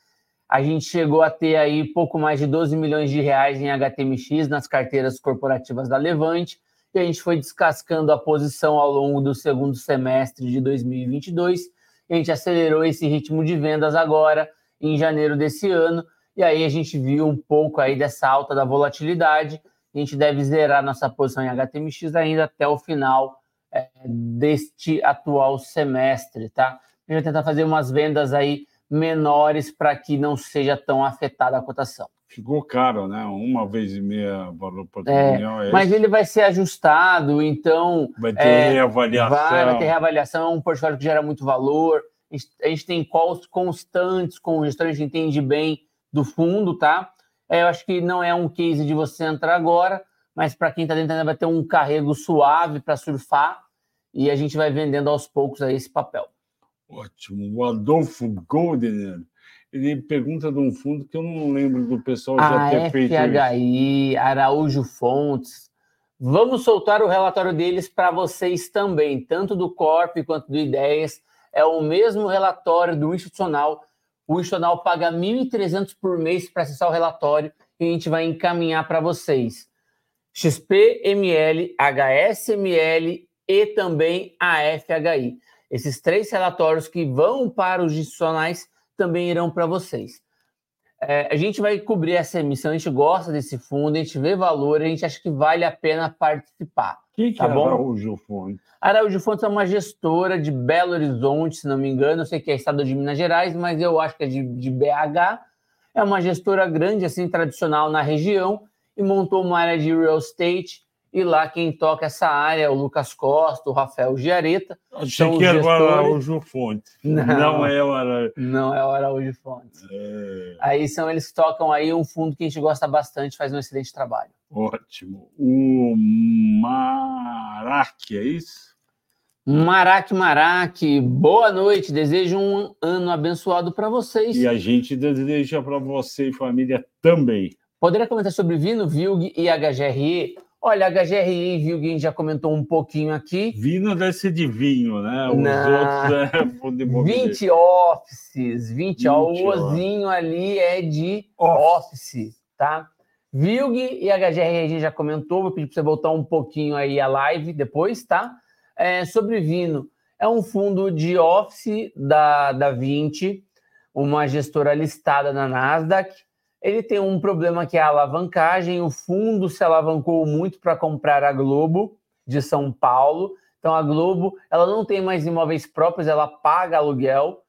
A gente chegou a ter aí pouco mais de 12 milhões de reais em HTMX nas carteiras corporativas da Levante, e a gente foi descascando a posição ao longo do segundo semestre de 2022. E a gente acelerou esse ritmo de vendas agora em janeiro desse ano, e aí a gente viu um pouco aí dessa alta da volatilidade. A gente deve zerar nossa posição em HTMX ainda até o final é, deste atual semestre, tá? A gente vai tentar fazer umas vendas aí menores para que não seja tão afetada a cotação. Ficou caro, né? Uma vez e meia valor patrimonial. É, é mas ele vai ser ajustado, então. Vai ter é, reavaliação. Vai, vai ter reavaliação, um portfólio que gera muito valor a gente tem calls constantes com o gestor, a gente entende bem do fundo, tá? É, eu acho que não é um case de você entrar agora, mas para quem está dentro ainda vai ter um carrego suave para surfar e a gente vai vendendo aos poucos aí esse papel. Ótimo. O Adolfo Golden, ele pergunta de um fundo que eu não lembro do pessoal já a ter feito FHI, Araújo Fontes. Vamos soltar o relatório deles para vocês também, tanto do Corp quanto do Ideias é o mesmo relatório do institucional. O institucional paga R$ 1.300 por mês para acessar o relatório e a gente vai encaminhar para vocês. XPML, HSML e também a FHI. Esses três relatórios que vão para os institucionais também irão para vocês. É, a gente vai cobrir essa emissão, a gente gosta desse fundo, a gente vê valor, a gente acha que vale a pena participar. O que, que tá é bom? Araújo Fontes? Araújo Fontes é uma gestora de Belo Horizonte, se não me engano, eu sei que é estado de Minas Gerais, mas eu acho que é de, de BH. É uma gestora grande, assim, tradicional na região, e montou uma área de real estate e lá quem toca essa área é o Lucas Costa, o Rafael Giareta. Achei que era o Araújo Fonte. Não, não é o Araújo. Não é o Araújo Fonte. É... Aí são eles que tocam aí um fundo que a gente gosta bastante, faz um excelente trabalho. Ótimo. O Marac, é isso? Marac, Marac, boa noite. Desejo um ano abençoado para vocês. E a gente deseja para você e família também. Poderia comentar sobre Vino, Vilg e HGRE? Olha, a HGRI, viu, que já comentou um pouquinho aqui. Vinho deve ser de vinho, né? Os outros é fundo 20 offices, 20, 20 ó, o ozinho ali é de office, office tá? Vilg e a HGRI já comentou, vou pedir para você voltar um pouquinho aí a live depois, tá? É, sobre Vino, é um fundo de office da, da 20, uma gestora listada na Nasdaq, ele tem um problema que é a alavancagem. O fundo se alavancou muito para comprar a Globo de São Paulo. Então a Globo, ela não tem mais imóveis próprios, ela paga aluguel.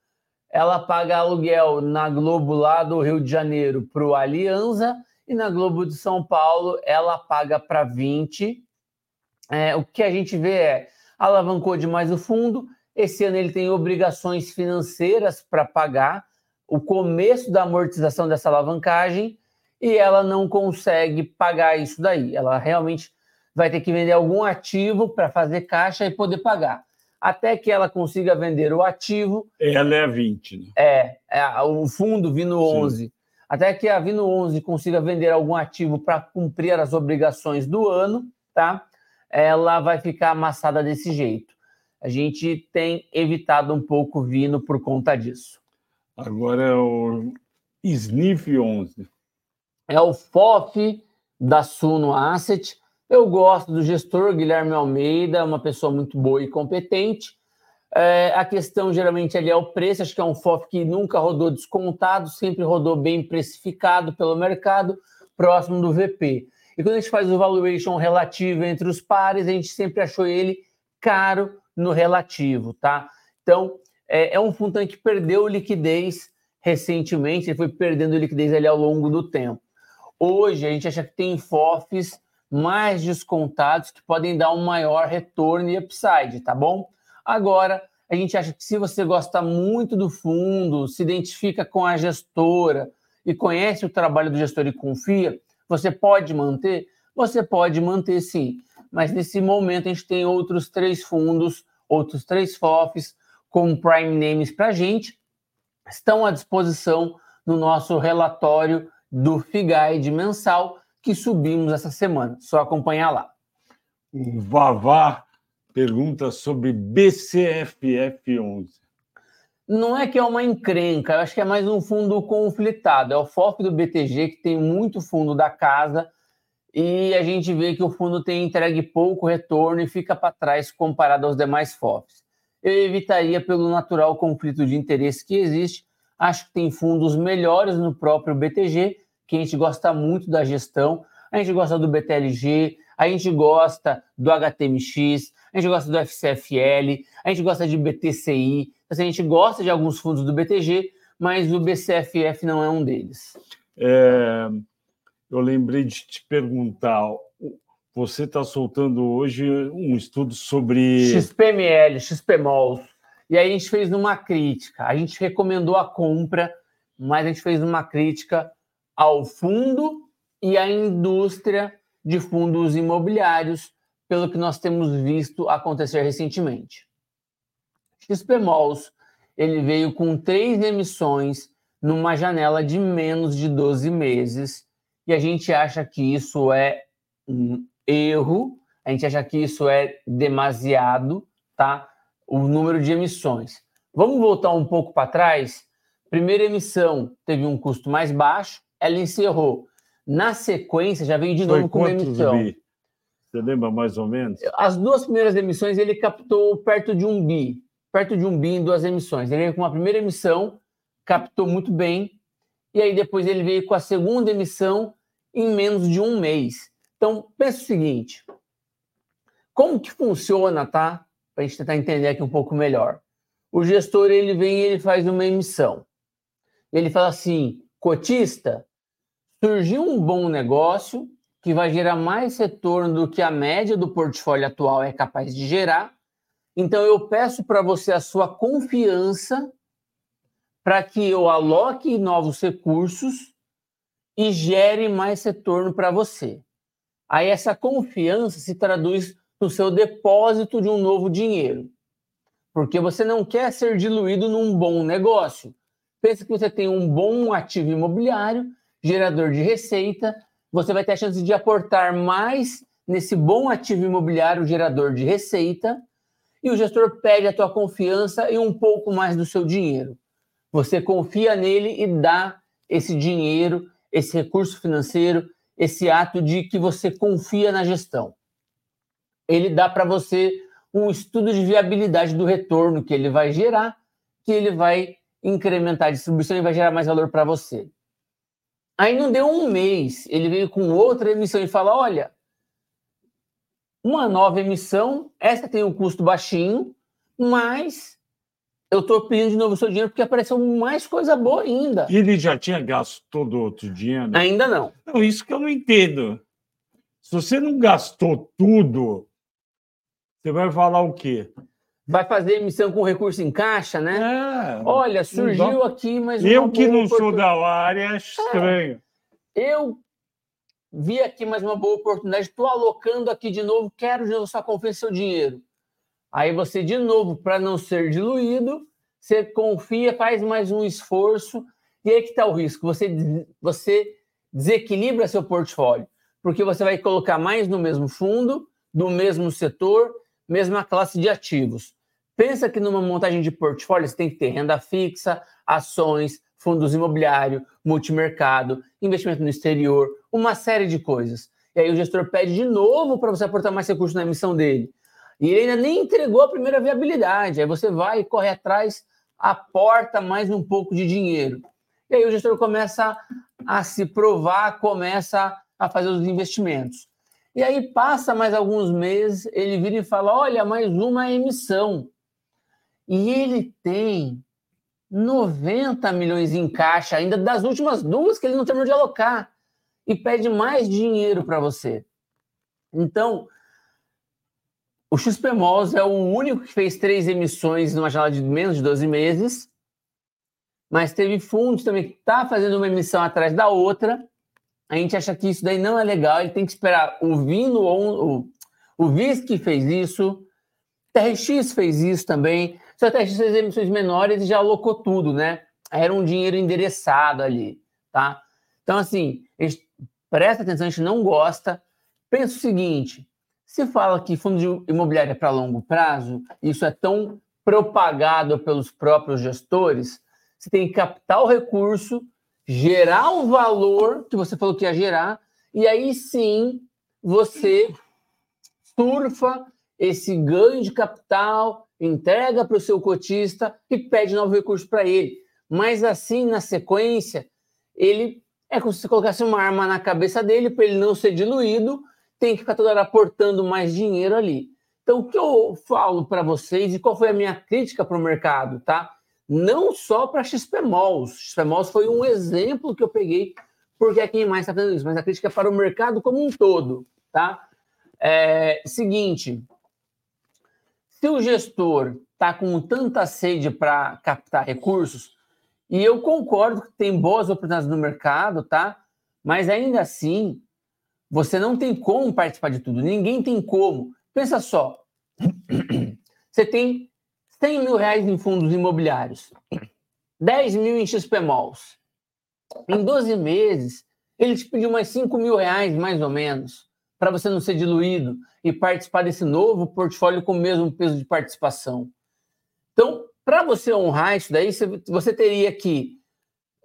Ela paga aluguel na Globo lá do Rio de Janeiro para o Aliança e na Globo de São Paulo ela paga para 20. É, o que a gente vê é alavancou demais o fundo. Esse ano ele tem obrigações financeiras para pagar o começo da amortização dessa alavancagem e ela não consegue pagar isso daí. Ela realmente vai ter que vender algum ativo para fazer caixa e poder pagar. Até que ela consiga vender o ativo. Ela é a 20, né? É, é o fundo Vino 11. Sim. Até que a Vino 11 consiga vender algum ativo para cumprir as obrigações do ano, tá? Ela vai ficar amassada desse jeito. A gente tem evitado um pouco o Vino por conta disso. Agora é o SNIF 11. É o FOF da Suno Asset. Eu gosto do gestor Guilherme Almeida, uma pessoa muito boa e competente. É, a questão geralmente ali é o preço, acho que é um FOF que nunca rodou descontado, sempre rodou bem precificado pelo mercado, próximo do VP. E quando a gente faz o valuation relativo entre os pares, a gente sempre achou ele caro no relativo, tá? Então, é, é um fundo que perdeu liquidez recentemente, ele foi perdendo liquidez ali ao longo do tempo. Hoje a gente acha que tem FOFs mais descontados que podem dar um maior retorno e upside, tá bom? Agora, a gente acha que se você gosta muito do fundo, se identifica com a gestora e conhece o trabalho do gestor e confia, você pode manter, você pode manter sim. Mas nesse momento a gente tem outros três fundos, outros três FOFs com prime names para a gente, estão à disposição no nosso relatório do FIGAID mensal que subimos essa semana. Só acompanhar lá. O Vavá pergunta sobre BCFF11. Não é que é uma encrenca, eu acho que é mais um fundo conflitado. É o FOF do BTG, que tem muito fundo da casa, e a gente vê que o fundo tem entregue pouco retorno e fica para trás comparado aos demais FOFs. Eu evitaria pelo natural conflito de interesse que existe. Acho que tem fundos melhores no próprio BTG, que a gente gosta muito da gestão. A gente gosta do BTLG, a gente gosta do HTMX, a gente gosta do FCFL, a gente gosta de BTCI, a gente gosta de alguns fundos do BTG, mas o BCFF não é um deles. É, eu lembrei de te perguntar, você está soltando hoje um estudo sobre... XPML, XPMOL. E aí a gente fez uma crítica, a gente recomendou a compra, mas a gente fez uma crítica ao fundo e à indústria de fundos imobiliários, pelo que nós temos visto acontecer recentemente. XPMOLs ele veio com três emissões numa janela de menos de 12 meses, e a gente acha que isso é um erro, a gente acha que isso é demasiado, tá? O número de emissões. Vamos voltar um pouco para trás? Primeira emissão teve um custo mais baixo, ela encerrou na sequência, já veio de Foi novo com uma emissão. Bi? Você lembra mais ou menos? As duas primeiras emissões ele captou perto de um bi, perto de um bi em duas emissões. Ele veio com a primeira emissão, captou muito bem, e aí depois ele veio com a segunda emissão em menos de um mês. Então, pensa o seguinte: como que funciona, tá? Para a gente tentar entender aqui um pouco melhor. O gestor ele vem e ele faz uma emissão. Ele fala assim: cotista, surgiu um bom negócio que vai gerar mais retorno do que a média do portfólio atual é capaz de gerar. Então eu peço para você a sua confiança para que eu aloque novos recursos e gere mais retorno para você. Aí essa confiança se traduz no seu depósito de um novo dinheiro. Porque você não quer ser diluído num bom negócio. Pensa que você tem um bom ativo imobiliário gerador de receita, você vai ter a chance de aportar mais nesse bom ativo imobiliário gerador de receita, e o gestor pede a tua confiança e um pouco mais do seu dinheiro. Você confia nele e dá esse dinheiro, esse recurso financeiro, esse ato de que você confia na gestão. Ele dá para você um estudo de viabilidade do retorno que ele vai gerar, que ele vai incrementar a distribuição e vai gerar mais valor para você. Aí não deu um mês, ele veio com outra emissão e fala: olha, uma nova emissão, essa tem um custo baixinho, mas eu estou pedindo de novo o seu dinheiro porque apareceu mais coisa boa ainda. E ele já tinha gasto todo outro dinheiro? Ainda não. Não, isso que eu não entendo. Se você não gastou tudo, você vai falar o quê? vai fazer emissão com recurso em caixa, né? É, Olha, surgiu dá... aqui, mas. Eu que não sou da área, é estranho. É, eu vi aqui mais uma boa oportunidade, estou alocando aqui de novo, quero de novo sua confiança seu dinheiro. Aí você, de novo, para não ser diluído, você confia, faz mais um esforço, e aí que está o risco. Você, você desequilibra seu portfólio, porque você vai colocar mais no mesmo fundo, do mesmo setor, mesma classe de ativos. Pensa que numa montagem de portfólio você tem que ter renda fixa, ações, fundos imobiliários, multimercado, investimento no exterior, uma série de coisas. E aí o gestor pede de novo para você aportar mais recursos na emissão dele. E ele ainda nem entregou a primeira viabilidade. Aí você vai e corre atrás, aporta mais um pouco de dinheiro. E aí o gestor começa a se provar, começa a fazer os investimentos. E aí passa mais alguns meses, ele vira e fala: olha, mais uma emissão. E ele tem 90 milhões em caixa ainda das últimas duas que ele não terminou de alocar e pede mais dinheiro para você. Então, o XPMOS é o único que fez três emissões numa janela de menos de 12 meses, mas teve fundos também que está fazendo uma emissão atrás da outra a gente acha que isso daí não é legal, ele tem que esperar o Vino ou o, o VISC fez isso, TRX fez isso também, só que TRX fez emissões menores e já alocou tudo, né? Era um dinheiro endereçado ali, tá? Então, assim, a gente presta atenção, a gente não gosta. Pensa o seguinte: se fala que fundo imobiliário é para longo prazo, isso é tão propagado pelos próprios gestores, você tem que captar o recurso, gerar o valor que você falou que ia gerar, e aí sim você surfa esse ganho de capital, entrega para o seu cotista e pede novo recurso para ele. Mas assim, na sequência, ele é como se você colocasse uma arma na cabeça dele para ele não ser diluído, tem que ficar toda hora aportando mais dinheiro ali. Então, o que eu falo para vocês e qual foi a minha crítica para o mercado, tá? Não só para XPMOls. XPMOls foi um exemplo que eu peguei, porque é quem mais está fazendo isso, mas a crítica é para o mercado como um todo, tá? É, seguinte, se o gestor está com tanta sede para captar recursos, e eu concordo que tem boas oportunidades no mercado, tá? Mas ainda assim, você não tem como participar de tudo. Ninguém tem como. Pensa só. [CLEARS THROAT] Você tem 100 mil reais em fundos imobiliários, 10 mil em XPMOLs. Em 12 meses, ele te pediu mais 5 mil reais, mais ou menos, para você não ser diluído e participar desse novo portfólio com o mesmo peso de participação. Então, para você honrar isso daí, você teria que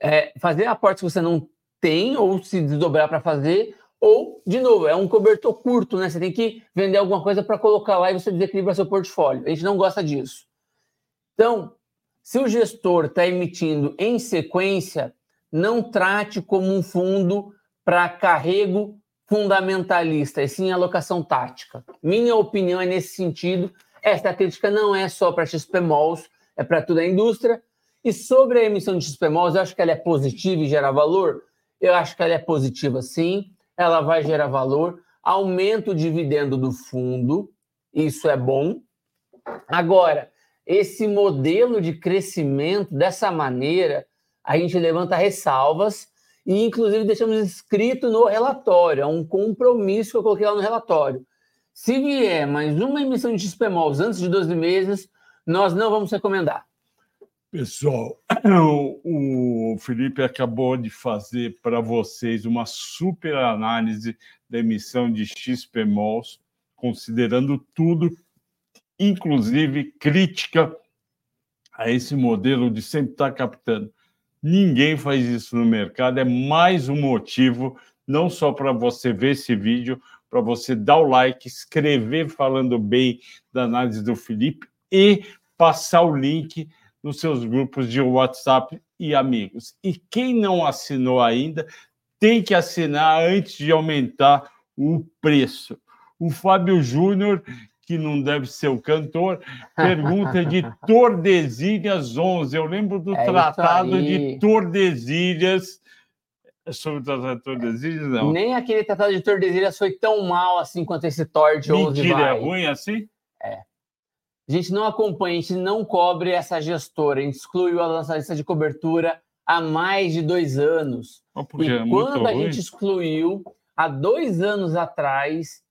é, fazer aportes que você não tem ou se desdobrar para fazer, ou, de novo, é um cobertor curto, né? Você tem que vender alguma coisa para colocar lá e você desequilibra seu portfólio. A gente não gosta disso. Então, se o gestor está emitindo em sequência, não trate como um fundo para carrego fundamentalista, e sim alocação tática. Minha opinião é nesse sentido. Esta crítica não é só para XPMOLs, é para toda a indústria. E sobre a emissão de XPMOLs, eu acho que ela é positiva e gera valor? Eu acho que ela é positiva sim ela vai gerar valor, aumenta o dividendo do fundo, isso é bom. Agora, esse modelo de crescimento, dessa maneira, a gente levanta ressalvas e, inclusive, deixamos escrito no relatório, é um compromisso que eu coloquei lá no relatório. Se vier mais uma emissão de XPMOLs antes de 12 meses, nós não vamos recomendar. Pessoal, [CLEARS THROAT] o Felipe acabou de fazer para vocês uma super análise da emissão de XPMOLs, considerando tudo, inclusive crítica a esse modelo de sempre estar captando. Ninguém faz isso no mercado, é mais um motivo, não só para você ver esse vídeo, para você dar o like, escrever falando bem da análise do Felipe e passar o link nos seus grupos de WhatsApp e amigos. E quem não assinou ainda, tem que assinar antes de aumentar o preço. O Fábio Júnior, que não deve ser o cantor, [LAUGHS] pergunta de Tordesilhas 11. Eu lembro do é tratado de Tordesilhas. É sobre o tratado de Tordesilhas, não? Nem aquele tratado de Tordesilhas foi tão mal assim quanto esse Tor de 11 Mentira, vai. é ruim assim? É. A gente não acompanha, a gente não cobre essa gestora. A gente excluiu a nossa lista de cobertura há mais de dois anos. Oh, e quando a ruim. gente excluiu, há dois anos atrás,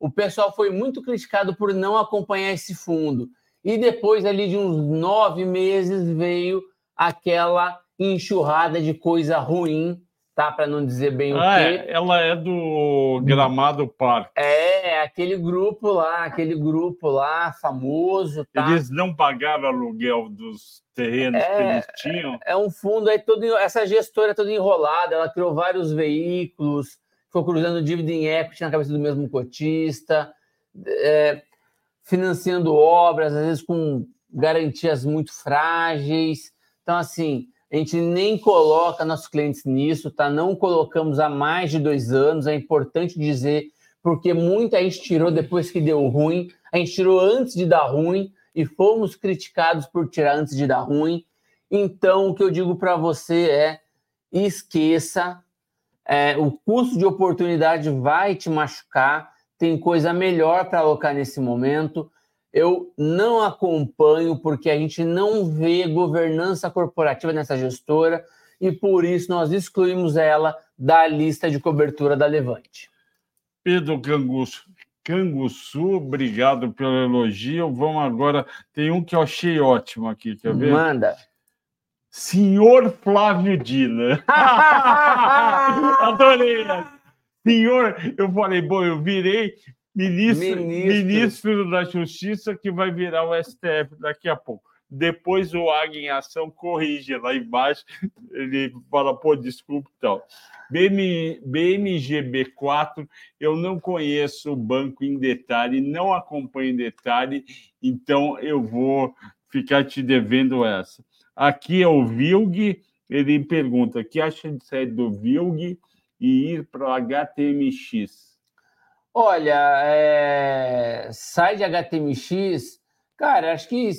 o pessoal foi muito criticado por não acompanhar esse fundo. E depois ali de uns nove meses veio aquela enxurrada de coisa ruim tá? Para não dizer bem ah, o quê. É, ela é do Gramado Park. É, aquele grupo lá, aquele grupo lá famoso, tá? Eles não pagaram aluguel dos terrenos é, que eles tinham. É um fundo aí todo essa gestora é toda enrolada, ela criou vários veículos, ficou cruzando dívida em equity na cabeça do mesmo cotista, é, financiando obras, às vezes com garantias muito frágeis. Então, assim, a gente nem coloca nossos clientes nisso, tá? Não colocamos há mais de dois anos, é importante dizer, porque muita gente tirou depois que deu ruim, a gente tirou antes de dar ruim e fomos criticados por tirar antes de dar ruim. Então, o que eu digo para você é: esqueça, é, o custo de oportunidade vai te machucar, tem coisa melhor para alocar nesse momento eu não acompanho porque a gente não vê governança corporativa nessa gestora e por isso nós excluímos ela da lista de cobertura da Levante. Pedro Canguço, Canguçu, obrigado pelo elogio. Vamos agora. Tem um que eu achei ótimo aqui, quer ver? Manda. Senhor Flávio Dina. [LAUGHS] Adorei. Senhor, eu falei, bom, eu virei ministro, ministro. ministro da Justiça que vai virar o STF daqui a pouco. Depois o Águia em Ação corrige lá embaixo, ele fala, pô, desculpa e tal. BM, BMGB4, eu não conheço o banco em detalhe, não acompanho em detalhe, então eu vou ficar te devendo essa. Aqui é o Vilg, ele pergunta: que acha de sair do Vilg e ir para o HTMX? Olha, é... sai de HTMX, cara, acho que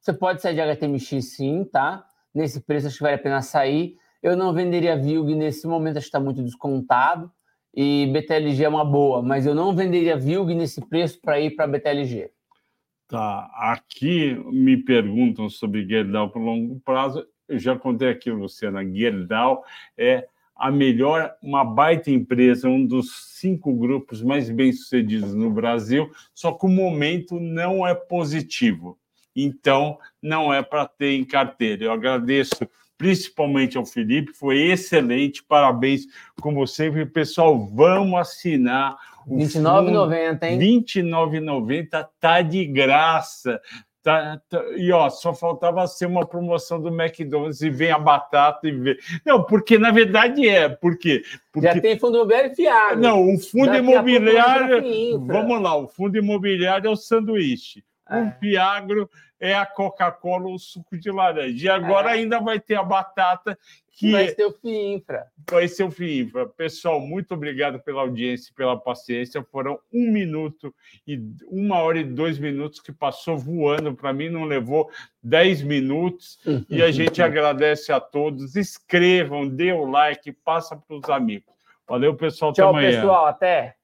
você pode sair de HTMX sim, tá? Nesse preço acho que vale a pena sair. Eu não venderia VILG nesse momento, acho que está muito descontado. E BTLG é uma boa, mas eu não venderia VILG nesse preço para ir para BTLG. Tá, aqui me perguntam sobre Gerdau por longo prazo. Eu já contei aqui, Luciana, Gerdau é a melhor, uma baita empresa, um dos cinco grupos mais bem-sucedidos no Brasil, só que o momento não é positivo. Então, não é para ter em carteira. Eu agradeço principalmente ao Felipe, foi excelente, parabéns como sempre. Pessoal, vamos assinar. R$ 29,90, hein? R$ 29,90 tá de graça. Tá, tá, e ó, só faltava ser uma promoção do McDonald's e vem a batata e vem. Não, porque na verdade é, porque, porque... já tem fundo imobiliário fiado. Não, o fundo imobiliário. Vamos lá, o fundo imobiliário é o sanduíche. É. O Fiagro é a Coca-Cola ou o suco de laranja. E agora é. ainda vai ter a batata que vai ser o FIINFRA. Vai ser o FIINFRA. Pessoal, muito obrigado pela audiência e pela paciência. Foram um minuto e uma hora e dois minutos que passou voando. Para mim, não levou dez minutos. e a gente [LAUGHS] agradece a todos. Escrevam, dê o like, passa para os amigos. Valeu, pessoal. Tchau, pessoal. Até.